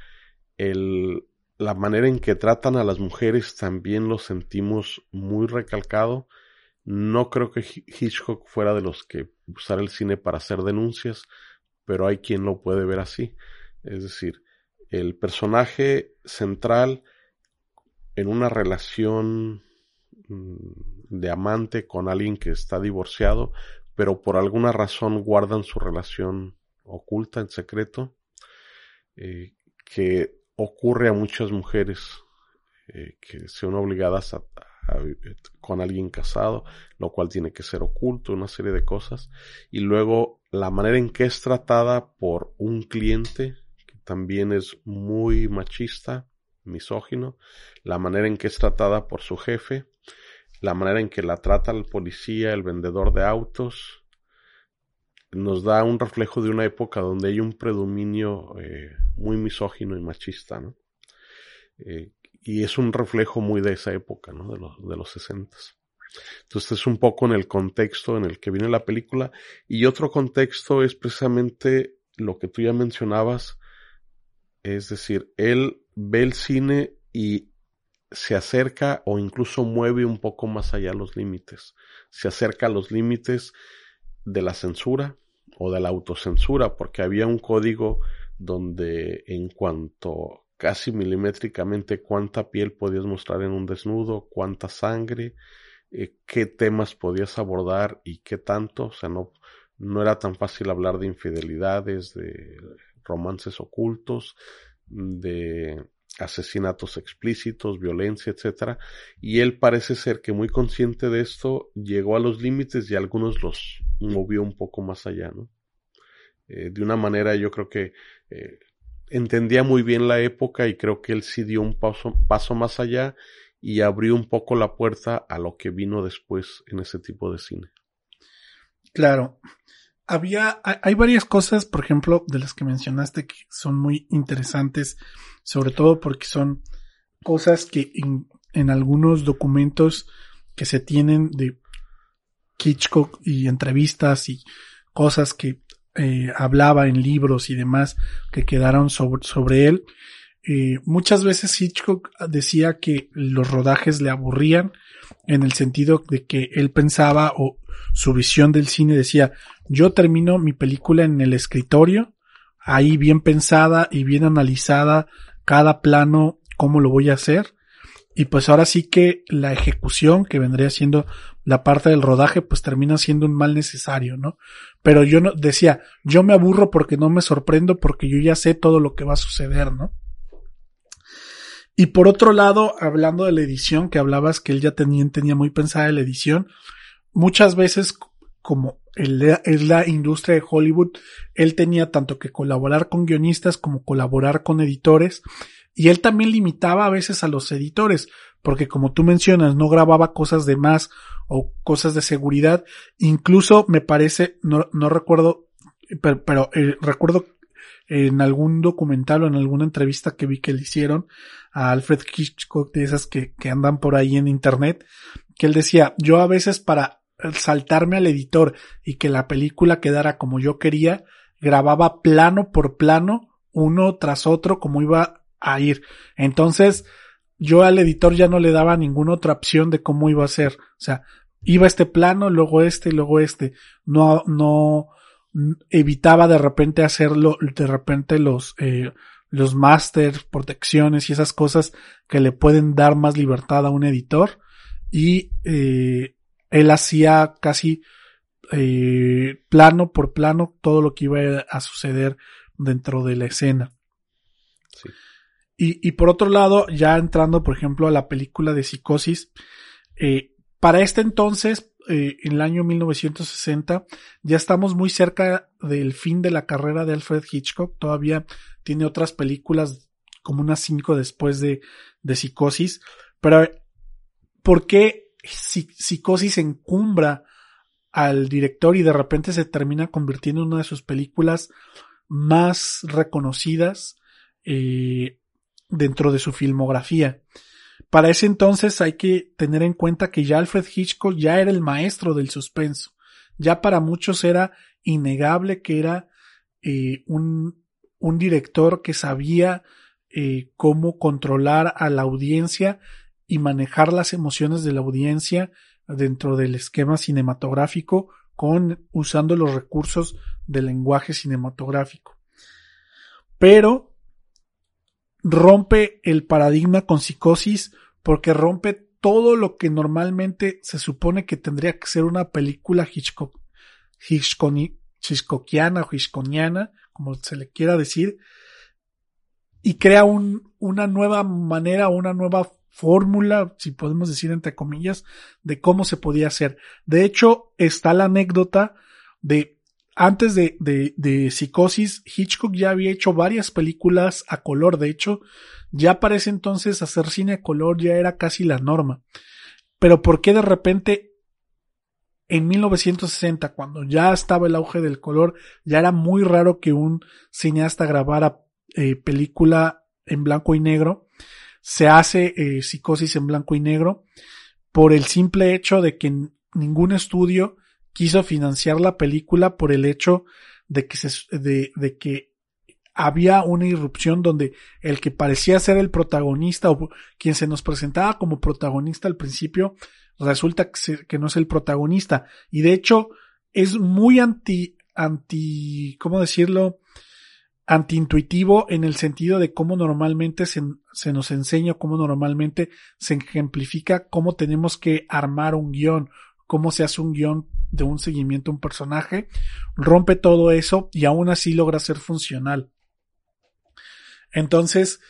el, la manera en que tratan a las mujeres también lo sentimos muy recalcado. No creo que Hitchcock fuera de los que usara el cine para hacer denuncias, pero hay quien lo puede ver así. Es decir, el personaje central en una relación mm, de amante con alguien que está divorciado, pero por alguna razón guardan su relación oculta en secreto, eh, que ocurre a muchas mujeres eh, que sean obligadas a, vivir con alguien casado, lo cual tiene que ser oculto, una serie de cosas, y luego la manera en que es tratada por un cliente, también es muy machista, misógino, la manera en que es tratada por su jefe, la manera en que la trata el policía, el vendedor de autos, nos da un reflejo de una época donde hay un predominio eh, muy misógino y machista, ¿no? Eh, y es un reflejo muy de esa época, ¿no? De los, de los 60. Entonces es un poco en el contexto en el que viene la película. Y otro contexto es precisamente lo que tú ya mencionabas. Es decir, él ve el cine y se acerca o incluso mueve un poco más allá los límites. Se acerca a los límites de la censura o de la autocensura, porque había un código donde en cuanto casi milimétricamente cuánta piel podías mostrar en un desnudo, cuánta sangre, eh, qué temas podías abordar y qué tanto, o sea, no, no era tan fácil hablar de infidelidades, de romances ocultos, de asesinatos explícitos, violencia, etcétera, y él parece ser que muy consciente de esto llegó a los límites y algunos los movió un poco más allá, ¿no? Eh, de una manera yo creo que eh, entendía muy bien la época y creo que él sí dio un paso, paso más allá y abrió un poco la puerta a lo que vino después en ese tipo de cine. Claro. Había, hay varias cosas, por ejemplo, de las que mencionaste que son muy interesantes, sobre todo porque son cosas que en, en algunos documentos que se tienen de Hitchcock y entrevistas y cosas que eh, hablaba en libros y demás que quedaron sobre, sobre él. Eh, muchas veces Hitchcock decía que los rodajes le aburrían en el sentido de que él pensaba o su visión del cine decía yo termino mi película en el escritorio ahí bien pensada y bien analizada cada plano cómo lo voy a hacer y pues ahora sí que la ejecución que vendría siendo la parte del rodaje pues termina siendo un mal necesario, ¿no? Pero yo no decía, yo me aburro porque no me sorprendo porque yo ya sé todo lo que va a suceder, ¿no? Y por otro lado, hablando de la edición, que hablabas que él ya tenía, tenía muy pensada la edición, muchas veces como es la industria de Hollywood, él tenía tanto que colaborar con guionistas como colaborar con editores y él también limitaba a veces a los editores, porque como tú mencionas, no grababa cosas de más o cosas de seguridad. Incluso me parece, no, recuerdo, pero, pero eh, recuerdo en algún documental o en alguna entrevista que vi que le hicieron a Alfred Hitchcock de esas que, que andan por ahí en internet, que él decía, yo a veces para saltarme al editor y que la película quedara como yo quería, grababa plano por plano, uno tras otro, como iba a ir. Entonces, yo al editor ya no le daba ninguna otra opción de cómo iba a ser. O sea, iba este plano, luego este, luego este. No, no, evitaba de repente hacerlo, de repente los, eh, los masters, protecciones y esas cosas que le pueden dar más libertad a un editor. Y, eh, él hacía casi, eh, plano por plano todo lo que iba a suceder dentro de la escena. Sí. Y, y por otro lado, ya entrando, por ejemplo, a la película de Psicosis, eh, para este entonces, eh, en el año 1960, ya estamos muy cerca del fin de la carrera de Alfred Hitchcock. Todavía tiene otras películas como unas cinco después de, de Psicosis. Pero, ¿por qué Psicosis encumbra al director y de repente se termina convirtiendo en una de sus películas más reconocidas? Eh, dentro de su filmografía. Para ese entonces hay que tener en cuenta que ya Alfred Hitchcock ya era el maestro del suspenso. ya para muchos era innegable que era eh, un, un director que sabía eh, cómo controlar a la audiencia y manejar las emociones de la audiencia dentro del esquema cinematográfico con usando los recursos del lenguaje cinematográfico. Pero rompe el paradigma con psicosis porque rompe todo lo que normalmente se supone que tendría que ser una película Hitchcock, Hitchcockiana o Hitchconiana, como se le quiera decir, y crea un, una nueva manera, una nueva fórmula, si podemos decir entre comillas, de cómo se podía hacer. De hecho, está la anécdota de antes de, de, de, Psicosis, Hitchcock ya había hecho varias películas a color. De hecho, ya para ese entonces hacer cine a color ya era casi la norma. Pero ¿por qué de repente en 1960, cuando ya estaba el auge del color, ya era muy raro que un cineasta grabara eh, película en blanco y negro? Se hace eh, Psicosis en blanco y negro por el simple hecho de que ningún estudio quiso financiar la película por el hecho de que había una irrupción donde el que parecía ser el protagonista o quien se nos presentaba como protagonista al principio resulta que, no es el protagonista. Y de hecho es muy anti anti cómo decirlo antiintuitivo en el sentido de cómo normalmente se, se, nos enseña, cómo normalmente se ejemplifica cómo tenemos que armar un guion, cómo se hace un guion de un seguimiento a un personaje, rompe todo eso y aún así logra ser funcional. Entonces,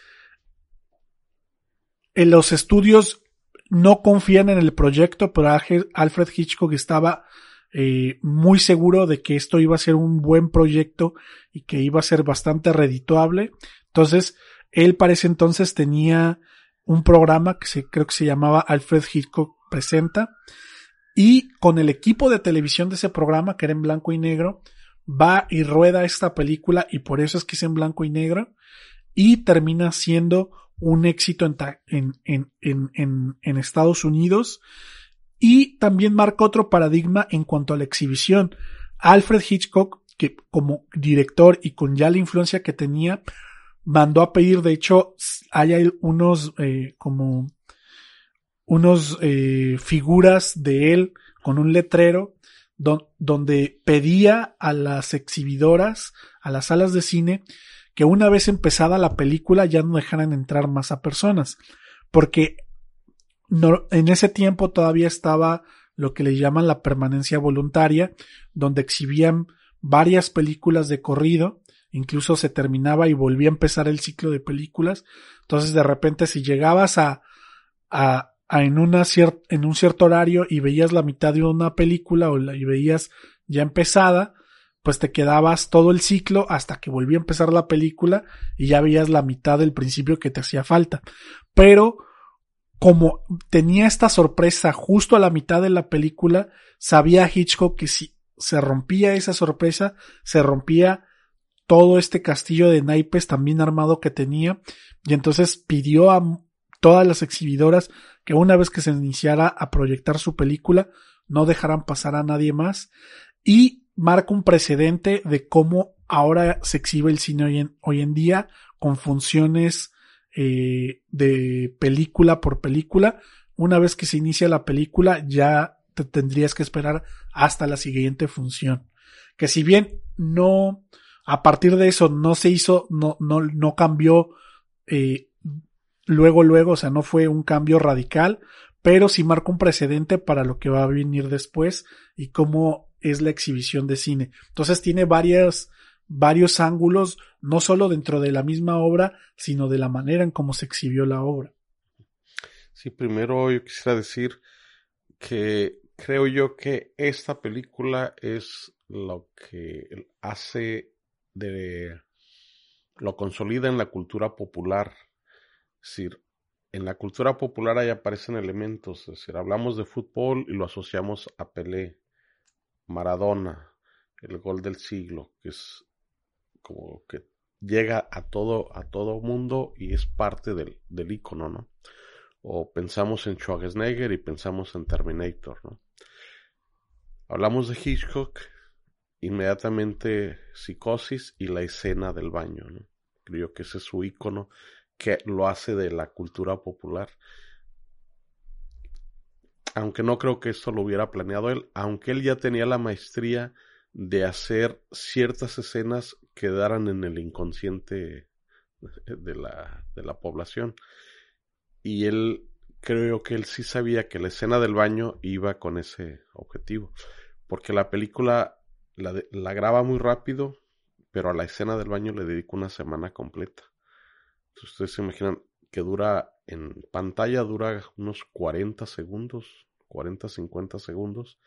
en los estudios no confían en el proyecto, pero Alfred Hitchcock estaba eh, muy seguro de que esto iba a ser un buen proyecto y que iba a ser bastante redituable. Entonces, él para ese entonces tenía un programa que se, creo que se llamaba Alfred Hitchcock Presenta, y con el equipo de televisión de ese programa, que era en blanco y negro, va y rueda esta película y por eso es que es en blanco y negro y termina siendo un éxito en, Estados Unidos y también marca otro paradigma en cuanto a la exhibición. Alfred Hitchcock, que como director y con ya la influencia que tenía, mandó a pedir, de hecho, hay unos eh, como unos eh, figuras de él con un letrero donde pedía a las exhibidoras, a las salas de cine, que una vez empezada la película ya no dejaran entrar más a personas, porque en ese tiempo todavía estaba lo que le llaman la permanencia voluntaria, donde exhibían varias películas de corrido, incluso se terminaba y volvía a empezar el ciclo de películas, entonces de repente si llegabas a, a, en, en un cierto horario y veías la mitad de una película o la, veías ya empezada, pues te quedabas todo el ciclo hasta que volvía a empezar la película y ya veías la mitad del principio que te hacía falta. Pero como tenía esta sorpresa justo a la mitad de la película, sabía Hitchcock que si se rompía esa sorpresa, se rompía todo este castillo de naipes también armado que tenía y entonces pidió a todas las exhibidoras que una vez que se iniciara a proyectar su película no dejaran pasar a nadie más y marca un precedente de cómo ahora se exhibe el cine hoy en, día con funciones eh, de película por película. Una vez que se inicia la película ya te tendrías que esperar hasta la siguiente función. Que si bien no, a partir de eso no se hizo, no, no, no cambió eh, luego, luego, o sea, no fue un cambio radical, pero sí marca un precedente para lo que va a venir después y cómo es la exhibición de cine. Entonces tiene varias, varios ángulos, no solo dentro de la misma obra, sino de la manera en cómo se exhibió la obra. Sí, primero yo quisiera decir que creo yo que esta película es lo que hace de lo consolida en la cultura popular es decir, en la cultura popular ahí aparecen elementos, es decir, hablamos de fútbol y lo asociamos a Pelé, Maradona, el gol del siglo, que es como que llega a todo, a todo mundo y es parte del, del icono, ¿no? O pensamos en Schwarzenegger y pensamos en Terminator, ¿no? Hablamos de Hitchcock, inmediatamente Psicosis y la escena del baño. ¿no? Creo que ese es su icono que lo hace de la cultura popular. Aunque no creo que esto lo hubiera planeado él, aunque él ya tenía la maestría de hacer ciertas escenas quedaran en el inconsciente de la, de la población. Y él, creo que él sí sabía que la escena del baño iba con ese objetivo. Porque la película la, graba muy rápido, pero a la escena del baño le dedico una semana completa. Ustedes se imaginan que dura en pantalla, dura unos 40 segundos, 40, 50 segundos,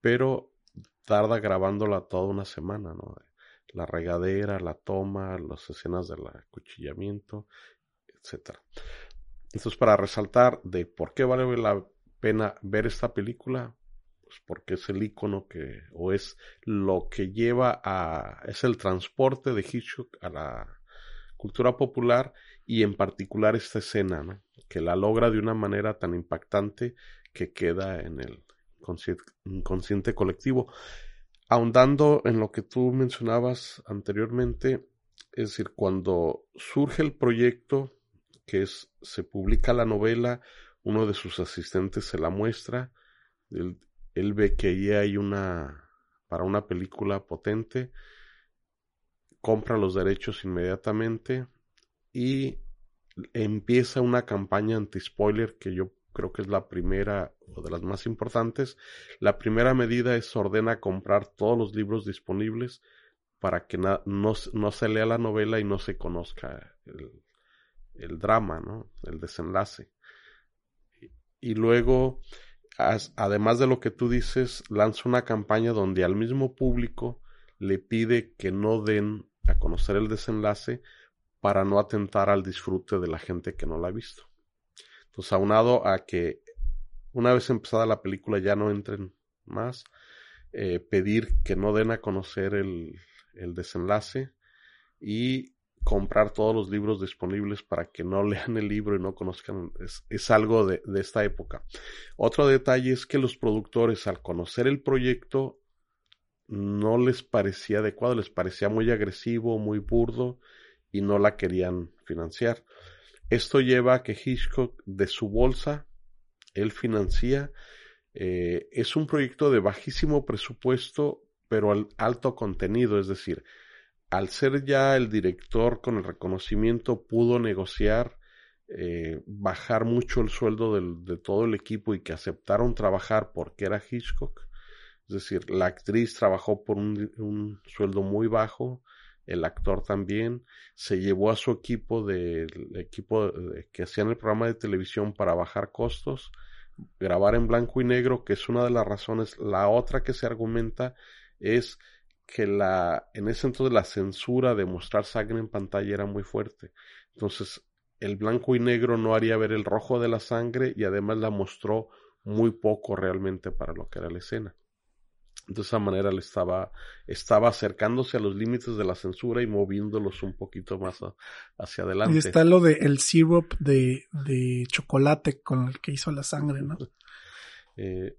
pero tarda grabándola toda una semana, ¿no? La regadera, la toma, las escenas del acuchillamiento, etcétera. Entonces, para resaltar de por qué vale la pena ver esta película, pues porque es el icono que, o es lo que lleva a, es el transporte de Hitchcock a la cultura popular y en particular esta escena, ¿no? que la logra de una manera tan impactante que queda en el inconsciente colectivo. Ahondando en lo que tú mencionabas anteriormente, es decir, cuando surge el proyecto, que es, se publica la novela, uno de sus asistentes se la muestra, él, él ve que ahí hay una, para una película potente, compra los derechos inmediatamente y empieza una campaña anti-spoiler que yo creo que es la primera o de las más importantes. La primera medida es ordena comprar todos los libros disponibles para que no, no, se lea la novela y no se conozca el, el drama, ¿no? El desenlace. Y, luego, además de lo que tú dices, lanza una campaña donde al mismo público le pide que no den a conocer el desenlace para no atentar al disfrute de la gente que no la ha visto. Entonces, aunado a que una vez empezada la película ya no entren más, eh, pedir que no den a conocer el, el desenlace y comprar todos los libros disponibles para que no lean el libro y no conozcan, es, es algo de, de, esta época. Otro detalle es que los productores al conocer el proyecto no les parecía adecuado, les parecía muy agresivo, muy burdo y no la querían financiar. Esto lleva a que Hitchcock de su bolsa, él financia, eh, es un proyecto de bajísimo presupuesto, pero al alto contenido, es decir, al ser ya el director con el reconocimiento, pudo negociar eh, bajar mucho el sueldo de todo el equipo y que aceptaron trabajar porque era Hitchcock. Es decir, la actriz trabajó por un sueldo muy bajo, el actor también, se llevó a su equipo del equipo de, que hacían el programa de televisión para bajar costos, grabar en blanco y negro, que es una de las razones. La otra que se argumenta es que la, en ese entonces la censura de mostrar sangre en pantalla era muy fuerte. Entonces, el blanco y negro no haría ver el rojo de la sangre y además la mostró muy poco realmente para lo que era la escena. De esa manera le estaba, estaba acercándose a los límites de la censura y moviéndolos un poquito más a, hacia adelante. Y está lo de el syrup de, de chocolate con el que hizo la sangre, ¿no? Eh,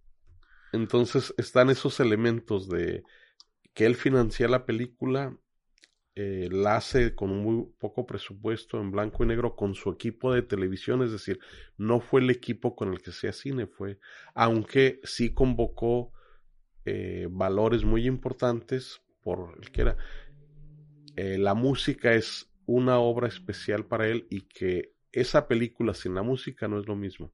entonces están esos elementos de que él financia la película, eh, la hace con muy poco presupuesto en blanco y negro con su equipo de televisión, es decir, no fue el equipo con el que hacía cine, fue, aunque sí convocó eh, valores muy importantes por el que era. Eh, la música es una obra especial para él y que esa película sin la música no es lo mismo.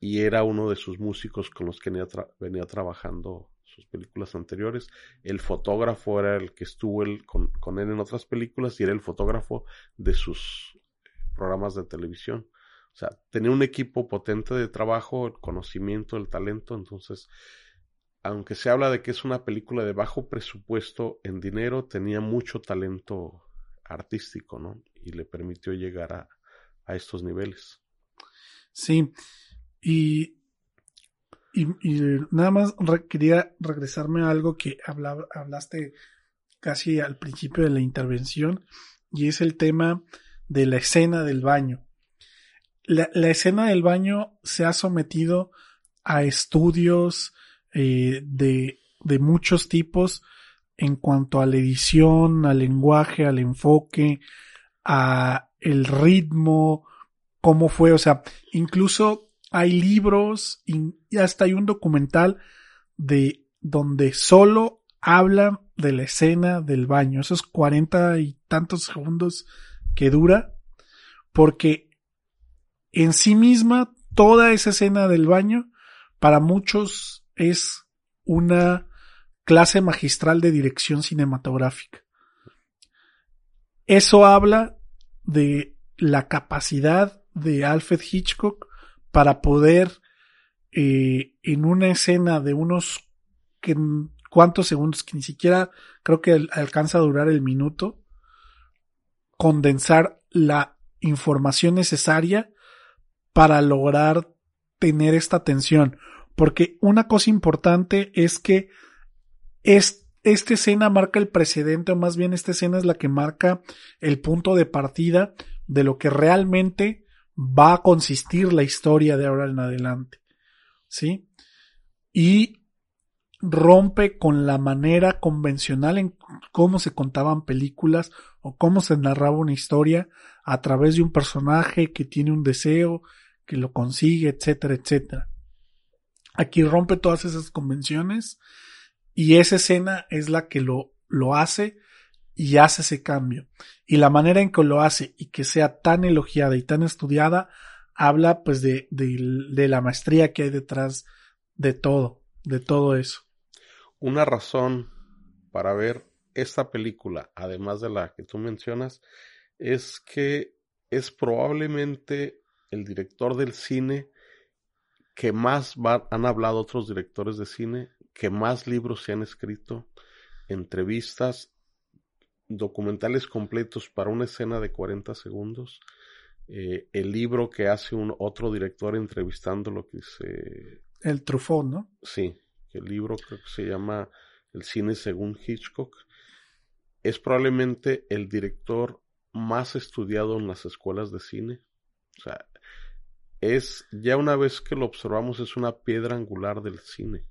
Y era uno de sus músicos con los que venía, venía trabajando sus películas anteriores. El fotógrafo era el que estuvo con, con, él en otras películas y era el fotógrafo de sus programas de televisión. O sea, tenía un equipo potente de trabajo, el conocimiento, el talento, entonces aunque se habla de que es una película de bajo presupuesto en dinero, tenía mucho talento artístico, ¿no? Y le permitió llegar a, a estos niveles. Sí, y, y, nada más quería regresarme a algo que habla, hablaste casi al principio de la intervención, y es el tema de la escena del baño. La, la escena del baño se ha sometido a estudios, eh, de de muchos tipos en cuanto a la edición, al lenguaje, al enfoque, a el ritmo, cómo fue, o sea, incluso hay libros y hasta hay un documental de donde solo hablan de la escena del baño, esos cuarenta y tantos segundos que dura, porque en sí misma toda esa escena del baño para muchos es una clase magistral de dirección cinematográfica. Eso habla de la capacidad de Alfred Hitchcock para poder eh, en una escena de unos cuantos segundos que ni siquiera creo que alcanza a durar el minuto condensar la información necesaria para lograr tener esta tensión porque una cosa importante es que es, esta escena marca el precedente, o más bien esta escena es la que marca el punto de partida de lo que realmente va a consistir la historia de ahora en adelante. ¿Sí? Y rompe con la manera convencional en cómo se contaban películas o cómo se narraba una historia a través de un personaje que tiene un deseo, que lo consigue, etcétera, etcétera. Aquí rompe todas esas convenciones y esa escena es la que lo, lo hace y hace ese cambio. Y la manera en que lo hace y que sea tan elogiada y tan estudiada, habla pues de, de, la maestría que hay detrás de todo, de todo eso. Una razón para ver esta película, además de la que tú mencionas, es que es probablemente el director del cine que más han hablado otros directores de cine, que más libros se han escrito, entrevistas documentales completos para una escena de 40 segundos. Eh, el libro que hace un otro director entrevistando lo que se... El Truffaut, ¿no? Sí, el libro creo que se llama El cine según Hitchcock. Es probablemente el director más estudiado en las escuelas de cine. O sea, es, ya una vez que lo observamos, es una piedra angular del cine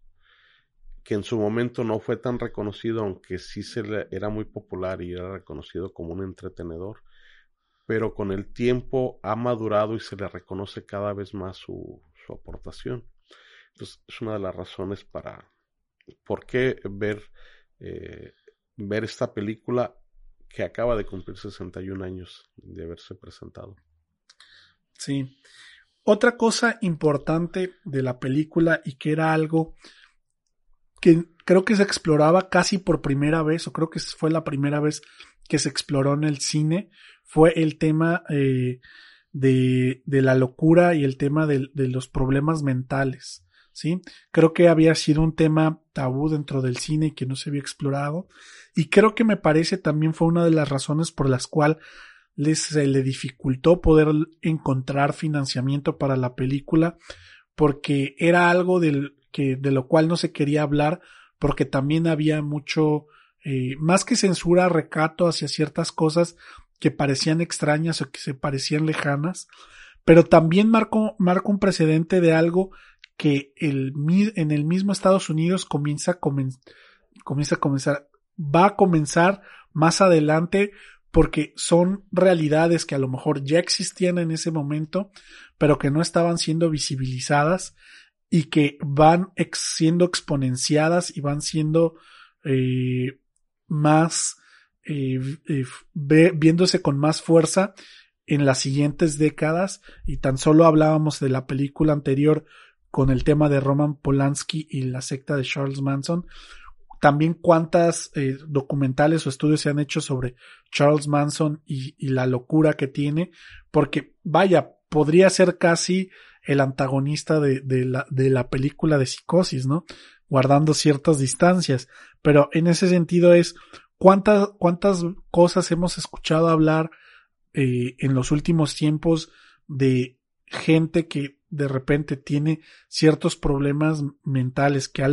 que en su momento no fue tan reconocido, aunque sí se le, era muy popular y era reconocido como un entretenedor, pero con el tiempo ha madurado y se le reconoce cada vez más su, su aportación. Entonces es una de las razones para por qué ver, eh, ver esta película que acaba de cumplir 61 años de haberse presentado. Sí. Otra cosa importante de la película y que era algo que creo que se exploraba casi por primera vez, o creo que fue la primera vez que se exploró en el cine, fue el tema eh, de, de, la locura y el tema de, los problemas mentales. ¿sí? Creo que había sido un tema tabú dentro del cine y que no se había explorado. Y creo que me parece también fue una de las razones por las cuales les, se le dificultó poder encontrar financiamiento para la película, porque era algo del, que, de lo cual no se quería hablar porque también había mucho, eh, más que censura, recato hacia ciertas cosas que parecían extrañas o que se parecían lejanas, pero también marcó, marcó un precedente de algo que el, en el mismo Estados Unidos comienza a, comienza a comenzar, va a comenzar más adelante porque son realidades que a lo mejor ya existían en ese momento, pero que no estaban siendo visibilizadas y que van siendo exponenciadas y van siendo eh, más eh, eh, viéndose con más fuerza en las siguientes décadas. Y tan solo hablábamos de la película anterior con el tema de Roman Polanski y la secta de Charles Manson también cuántas documentales o estudios se han hecho sobre Charles Manson y, la locura que tiene, porque vaya, podría ser casi el antagonista de, la, de la película de psicosis, ¿no? Guardando ciertas distancias. Pero en ese sentido es cuántas, cuántas cosas hemos escuchado hablar eh, en los últimos tiempos de gente que de repente tiene ciertos problemas mentales, que ha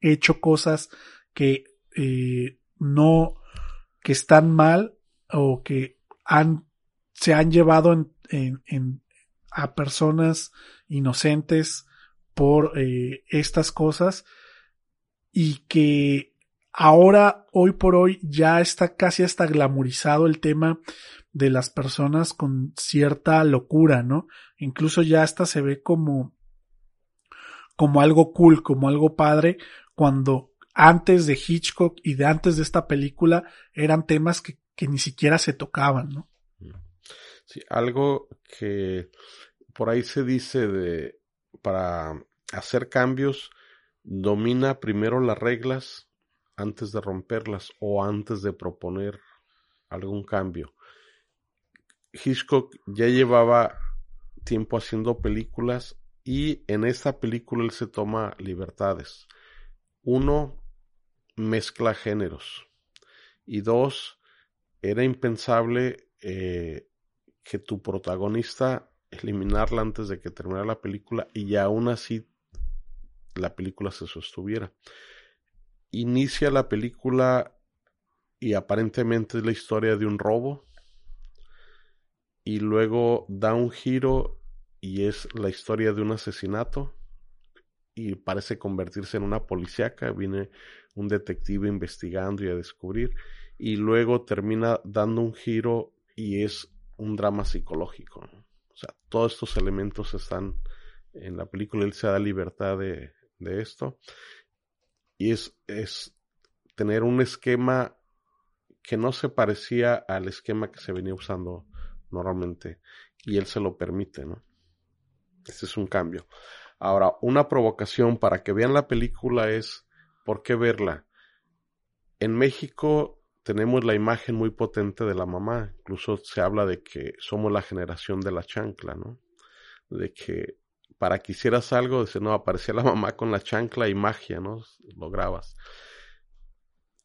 hecho cosas que eh, no, que están mal o que han, se han llevado en, en, en a personas inocentes por eh, estas cosas y que ahora, hoy por hoy, ya está casi hasta glamorizado el tema de las personas con cierta locura, ¿no? Incluso ya hasta se ve como, como algo cool, como algo padre, cuando antes de Hitchcock y de antes de esta película eran temas que, ni siquiera se tocaban, ¿no? Sí, algo que por ahí se dice de para hacer cambios domina primero las reglas antes de romperlas o antes de proponer algún cambio. Hitchcock ya llevaba tiempo haciendo películas y en esta película él se toma libertades. Uno, mezcla géneros. Y dos, era impensable eh, que tu protagonista eliminarla antes de que terminara la película y aún así la película se sostuviera. Inicia la película y aparentemente es la historia de un robo y luego da un giro y es la historia de un asesinato y parece convertirse en una policíaca, viene un detective investigando y a descubrir y luego termina dando un giro y es un drama psicológico. O sea, todos estos elementos están en la película, él se da libertad de, de esto y es, es tener un esquema que no se parecía al esquema que se venía usando normalmente y él se lo permite, ¿no? Este es un cambio. Ahora, una provocación para que vean la película es, ¿por qué verla? En México tenemos la imagen muy potente de la mamá, incluso se habla de que somos la generación de la chancla, ¿no? De que para que hicieras algo, dice, no, aparecía la mamá con la chancla y magia, ¿no? Lo grabas.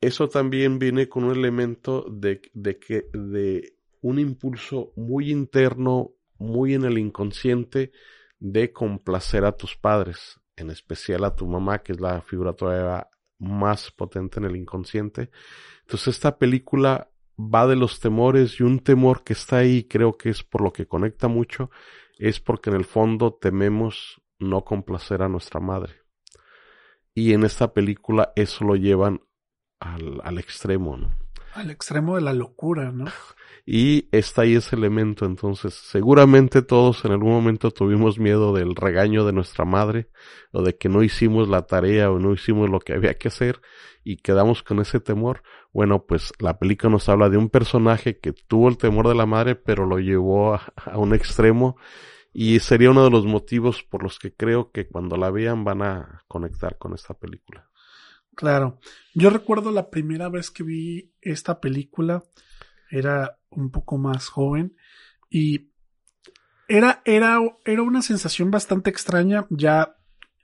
Eso también viene con un elemento de, de que, de un impulso muy interno, muy en el inconsciente de complacer a tus padres, en especial a tu mamá, que es la figura todavía más potente en el inconsciente. Entonces esta película va de los temores y un temor que está ahí, creo que es por lo que conecta mucho, es porque en el fondo tememos no complacer a nuestra madre. Y en esta película eso lo llevan al, al extremo, ¿no? Al extremo de la locura, ¿no? Y está ahí ese elemento, entonces seguramente todos en algún momento tuvimos miedo del regaño de nuestra madre o de que no hicimos la tarea o no hicimos lo que había que hacer y quedamos con ese temor. Bueno, pues la película nos habla de un personaje que tuvo el temor de la madre pero lo llevó a, a un extremo y sería uno de los motivos por los que creo que cuando la vean van a conectar con esta película. Claro. Yo recuerdo la primera vez que vi esta película, era un poco más joven y era, era, era una sensación bastante extraña. Ya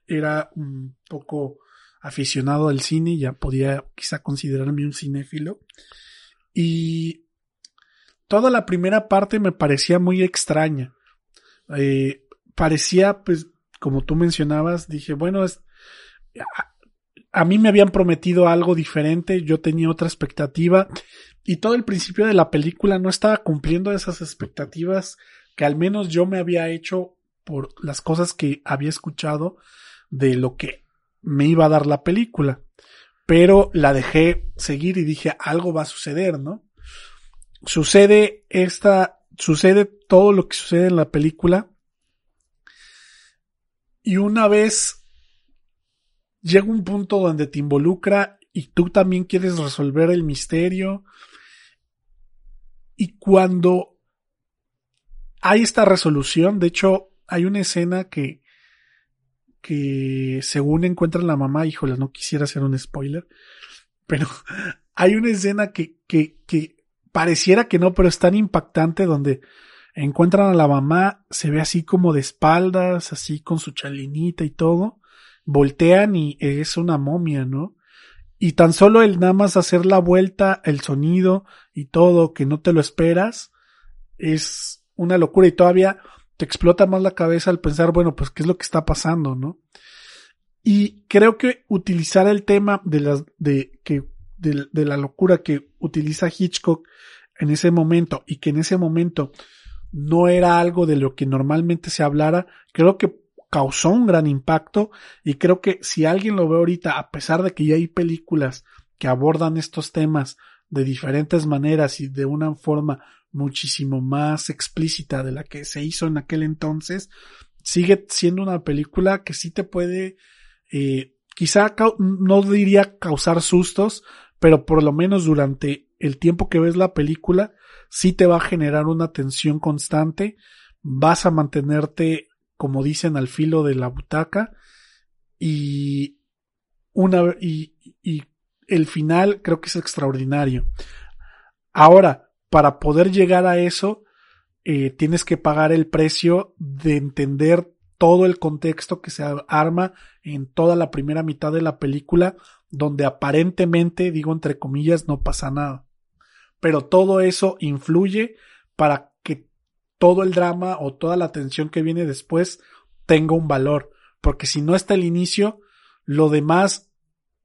era un poco aficionado al cine, ya podía quizá considerarme un cinéfilo. Y toda la primera parte me parecía muy extraña. Eh, parecía, pues, como tú mencionabas, dije, bueno, es, a, mí me habían prometido algo diferente, yo tenía otra expectativa y todo el principio de la película no estaba cumpliendo esas expectativas que al menos yo me había hecho por las cosas que había escuchado de lo que me iba a dar la película. Pero la dejé seguir y dije, algo va a suceder, ¿no? Sucede esta, sucede todo lo que sucede en la película. Y una vez llega un punto donde te involucra y tú también quieres resolver el misterio. Y cuando hay esta resolución, de hecho, hay una escena que, que según encuentran la mamá, híjole, no quisiera hacer un spoiler, pero hay una escena que, que, que pareciera que no, pero es tan impactante donde encuentran a la mamá, se ve así como de espaldas, así con su chalinita y todo, voltean y es una momia, ¿no? Y tan solo el nada más hacer la vuelta, el sonido y todo, que no te lo esperas, es una locura y todavía te explota más la cabeza al pensar, bueno, pues qué es lo que está pasando, ¿no? Y creo que utilizar el tema de las, de, que, de, de la locura que utiliza Hitchcock en ese momento y que en ese momento no era algo de lo que normalmente se hablara, creo que causó un gran impacto y creo que si alguien lo ve ahorita, a pesar de que ya hay películas que abordan estos temas de diferentes maneras y de una forma muchísimo más explícita de la que se hizo en aquel entonces, sigue siendo una película que sí te puede, eh, quizá no diría causar sustos, pero por lo menos durante el tiempo que ves la película, sí te va a generar una tensión constante, vas a mantenerte, como dicen, al filo de la butaca y una, y, el final creo que es extraordinario. Ahora, para poder llegar a eso, eh, tienes que pagar el precio de entender todo el contexto que se arma en toda la primera mitad de la película, donde aparentemente, digo entre comillas, no pasa nada. Pero todo eso influye para todo el drama o toda la tensión que viene después tenga un valor. Porque si no está el inicio, lo demás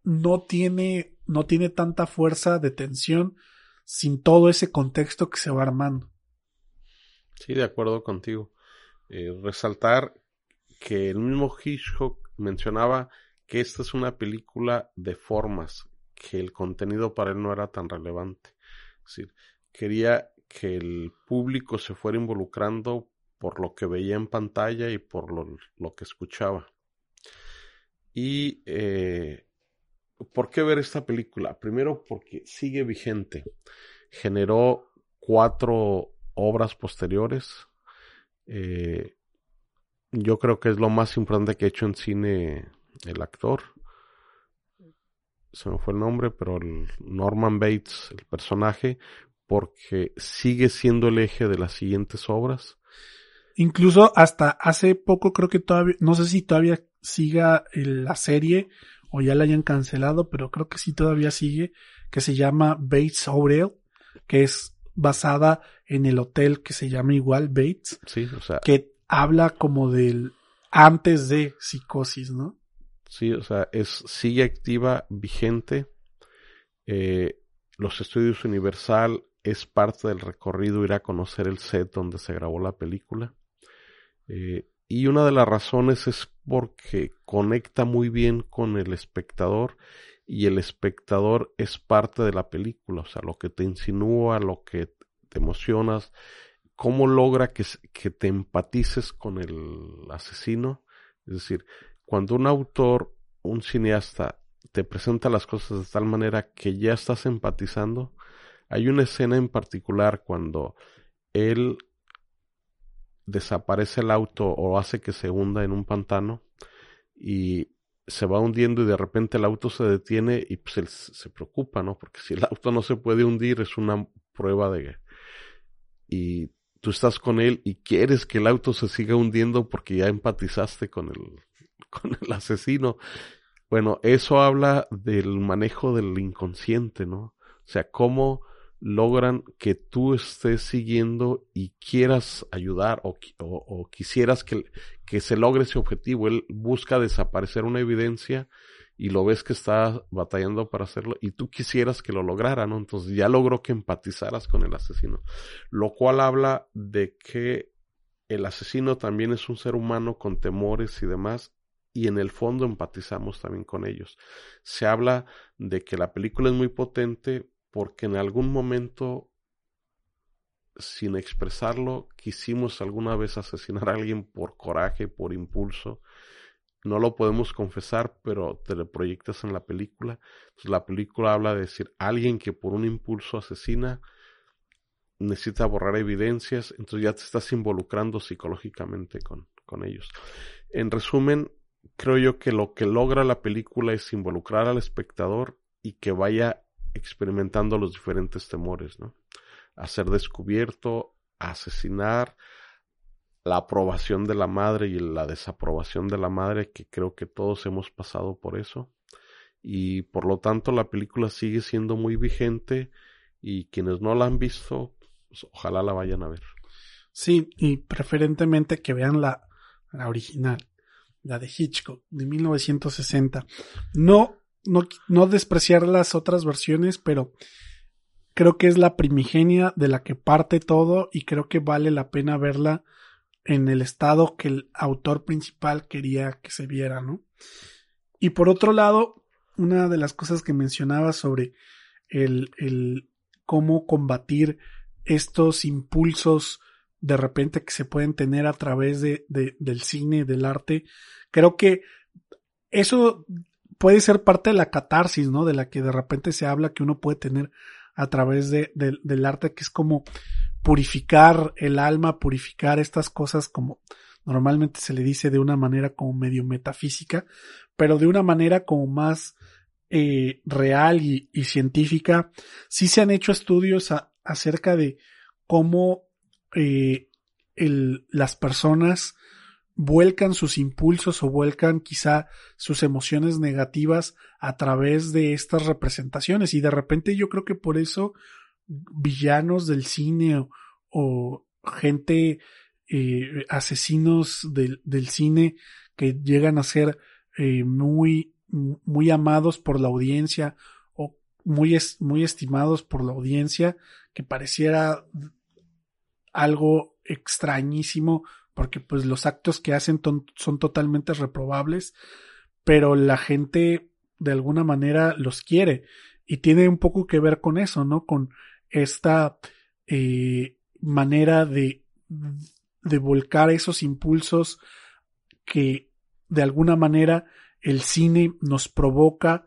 no tiene, no tiene tanta fuerza de tensión sin todo ese contexto que se va armando. Sí, de acuerdo contigo. Eh, resaltar que el mismo Hitchcock mencionaba que esta es una película de formas, que el contenido para él no era tan relevante. Es decir, quería que el público se fuera involucrando por lo que veía en pantalla y por lo, que escuchaba. Y eh, ¿Por qué ver esta película? Primero porque sigue vigente. Generó cuatro obras posteriores. Eh, yo creo que es lo más importante que ha hecho en cine el actor. Se me fue el nombre, pero el Norman Bates, el personaje, porque sigue siendo el eje de las siguientes obras. Incluso hasta hace poco creo que todavía, no sé si todavía siga la serie o ya la hayan cancelado, pero creo que sí todavía sigue, que se llama Bates Hotel, que es basada en el hotel que se llama igual Bates, sí, o sea, que habla como del antes de psicosis, ¿no? Sí, o sea, es sigue activa, vigente. Eh, los estudios Universal es parte del recorrido ir a conocer el set donde se grabó la película. Eh, y una de las razones es porque conecta muy bien con el espectador y el espectador es parte de la película, o sea, lo que te insinúa, lo que te emocionas, cómo logra que, que te empatices con el asesino. Es decir, cuando un autor, un cineasta, te presenta las cosas de tal manera que ya estás empatizando, hay una escena en particular cuando él desaparece el auto o hace que se hunda en un pantano y se va hundiendo y de repente el auto se detiene y pues él se preocupa, ¿no? Porque si el auto no se puede hundir es una prueba de... Y tú estás con él y quieres que el auto se siga hundiendo porque ya empatizaste con el, con el asesino. Bueno, eso habla del manejo del inconsciente, ¿no? O sea, cómo logran que tú estés siguiendo y quieras ayudar o, quisieras que, que, se logre ese objetivo. Él busca desaparecer una evidencia y lo ves que está batallando para hacerlo y tú quisieras que lo lograra, ¿no? Entonces ya logró que empatizaras con el asesino. Lo cual habla de que el asesino también es un ser humano con temores y demás y en el fondo empatizamos también con ellos. Se habla de que la película es muy potente porque en algún momento, sin expresarlo, quisimos alguna vez asesinar a alguien por coraje, por impulso. No lo podemos confesar, pero te lo proyectas en la película. Entonces, la película habla de decir, alguien que por un impulso asesina, necesita borrar evidencias, entonces ya te estás involucrando psicológicamente con, con ellos. En resumen, creo yo que lo que logra la película es involucrar al espectador y que vaya experimentando los diferentes temores, ¿no? A ser descubierto, asesinar, la aprobación de la madre y la desaprobación de la madre, que creo que todos hemos pasado por eso. Y por lo tanto la película sigue siendo muy vigente y quienes no la han visto, pues, ojalá la vayan a ver. Sí, y preferentemente que vean la, la original, la de Hitchcock, de 1960. No no, no despreciar las otras versiones, pero creo que es la primigenia de la que parte todo y creo que vale la pena verla en el estado que el autor principal quería que se viera, ¿no? Y por otro lado, una de las cosas que mencionaba sobre el, el cómo combatir estos impulsos de repente que se pueden tener a través de, del cine, del arte, creo que eso puede ser parte de la catarsis, ¿no? De la que de repente se habla que uno puede tener a través de, del arte, que es como purificar el alma, purificar estas cosas como normalmente se le dice de una manera como medio metafísica, pero de una manera como más eh, real y, científica. Sí se han hecho estudios acerca de cómo eh, el, las personas vuelcan sus impulsos o vuelcan quizá sus emociones negativas a través de estas representaciones. Y de repente yo creo que por eso villanos del cine o, gente eh, asesinos del, cine que llegan a ser eh, muy muy amados por la audiencia o muy, muy estimados por la audiencia que pareciera algo extrañísimo porque pues los actos que hacen son totalmente reprobables, pero la gente de alguna manera los quiere y tiene un poco que ver con eso, ¿no? Con esta eh, manera de, de volcar esos impulsos que de alguna manera el cine nos provoca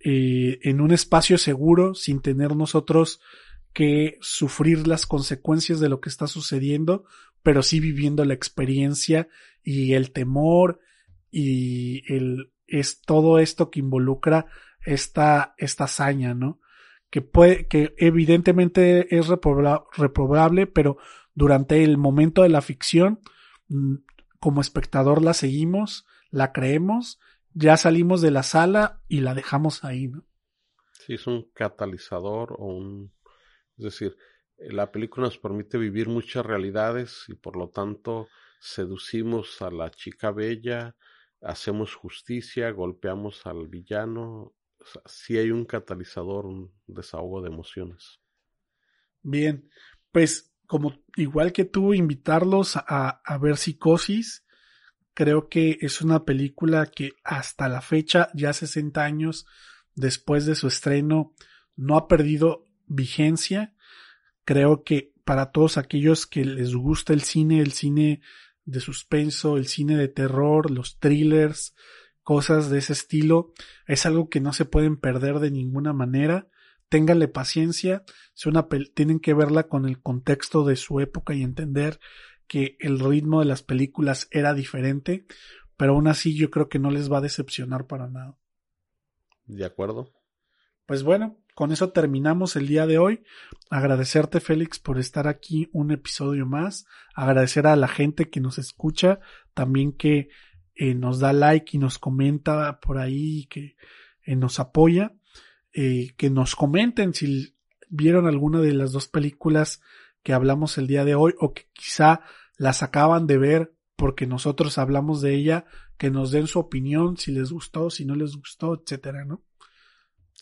eh, en un espacio seguro sin tener nosotros que sufrir las consecuencias de lo que está sucediendo, pero sí viviendo la experiencia y el temor y el, es todo esto que involucra esta, esta hazaña, ¿no? Que puede, que evidentemente es reprobable, pero durante el momento de la ficción, mm, como espectador la seguimos, la creemos, ya salimos de la sala y la dejamos ahí, ¿no? Sí, es un catalizador o un es decir, la película nos permite vivir muchas realidades y por lo tanto seducimos a la chica bella, hacemos justicia, golpeamos al villano. O sí hay un catalizador, un desahogo de emociones. Bien, pues como igual que tú, invitarlos a, a ver Psicosis. Creo que es una película que hasta la fecha, ya 60 años después de su estreno, no ha perdido vigencia. Creo que para todos aquellos que les gusta el cine, el cine de suspenso, el cine de terror, los thrillers, cosas de ese estilo, es algo que no se pueden perder de ninguna manera. Ténganle paciencia, es una tienen que verla con el contexto de su época y entender que el ritmo de las películas era diferente, pero aún así yo creo que no les va a decepcionar para nada. De acuerdo. Pues bueno, con eso terminamos el día de hoy. Agradecerte, Félix, por estar aquí un episodio más. Agradecer a la gente que nos escucha, también que eh, nos da like y nos comenta por ahí, que eh, nos apoya. Eh, que nos comenten si vieron alguna de las dos películas que hablamos el día de hoy o que quizá las acaban de ver porque nosotros hablamos de ella, que nos den su opinión, si les gustó, si no les gustó, etcétera, ¿no?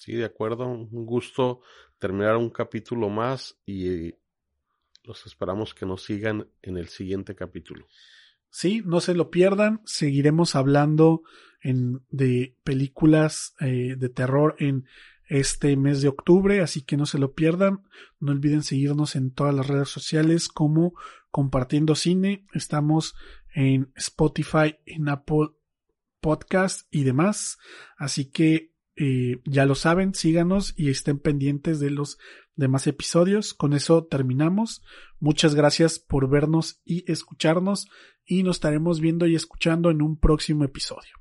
Sí, de acuerdo. Un gusto terminar un capítulo más y los esperamos que nos sigan en el siguiente capítulo. Sí, no se lo pierdan. Seguiremos hablando en, de películas eh, de terror en este mes de octubre, así que no se lo pierdan. No olviden seguirnos en todas las redes sociales como Compartiendo Cine. Estamos en Spotify, en Apple Podcast y demás. Así que ya lo saben, síganos y estén pendientes de los demás episodios. Con eso terminamos. Muchas gracias por vernos y escucharnos y nos estaremos viendo y escuchando en un próximo episodio.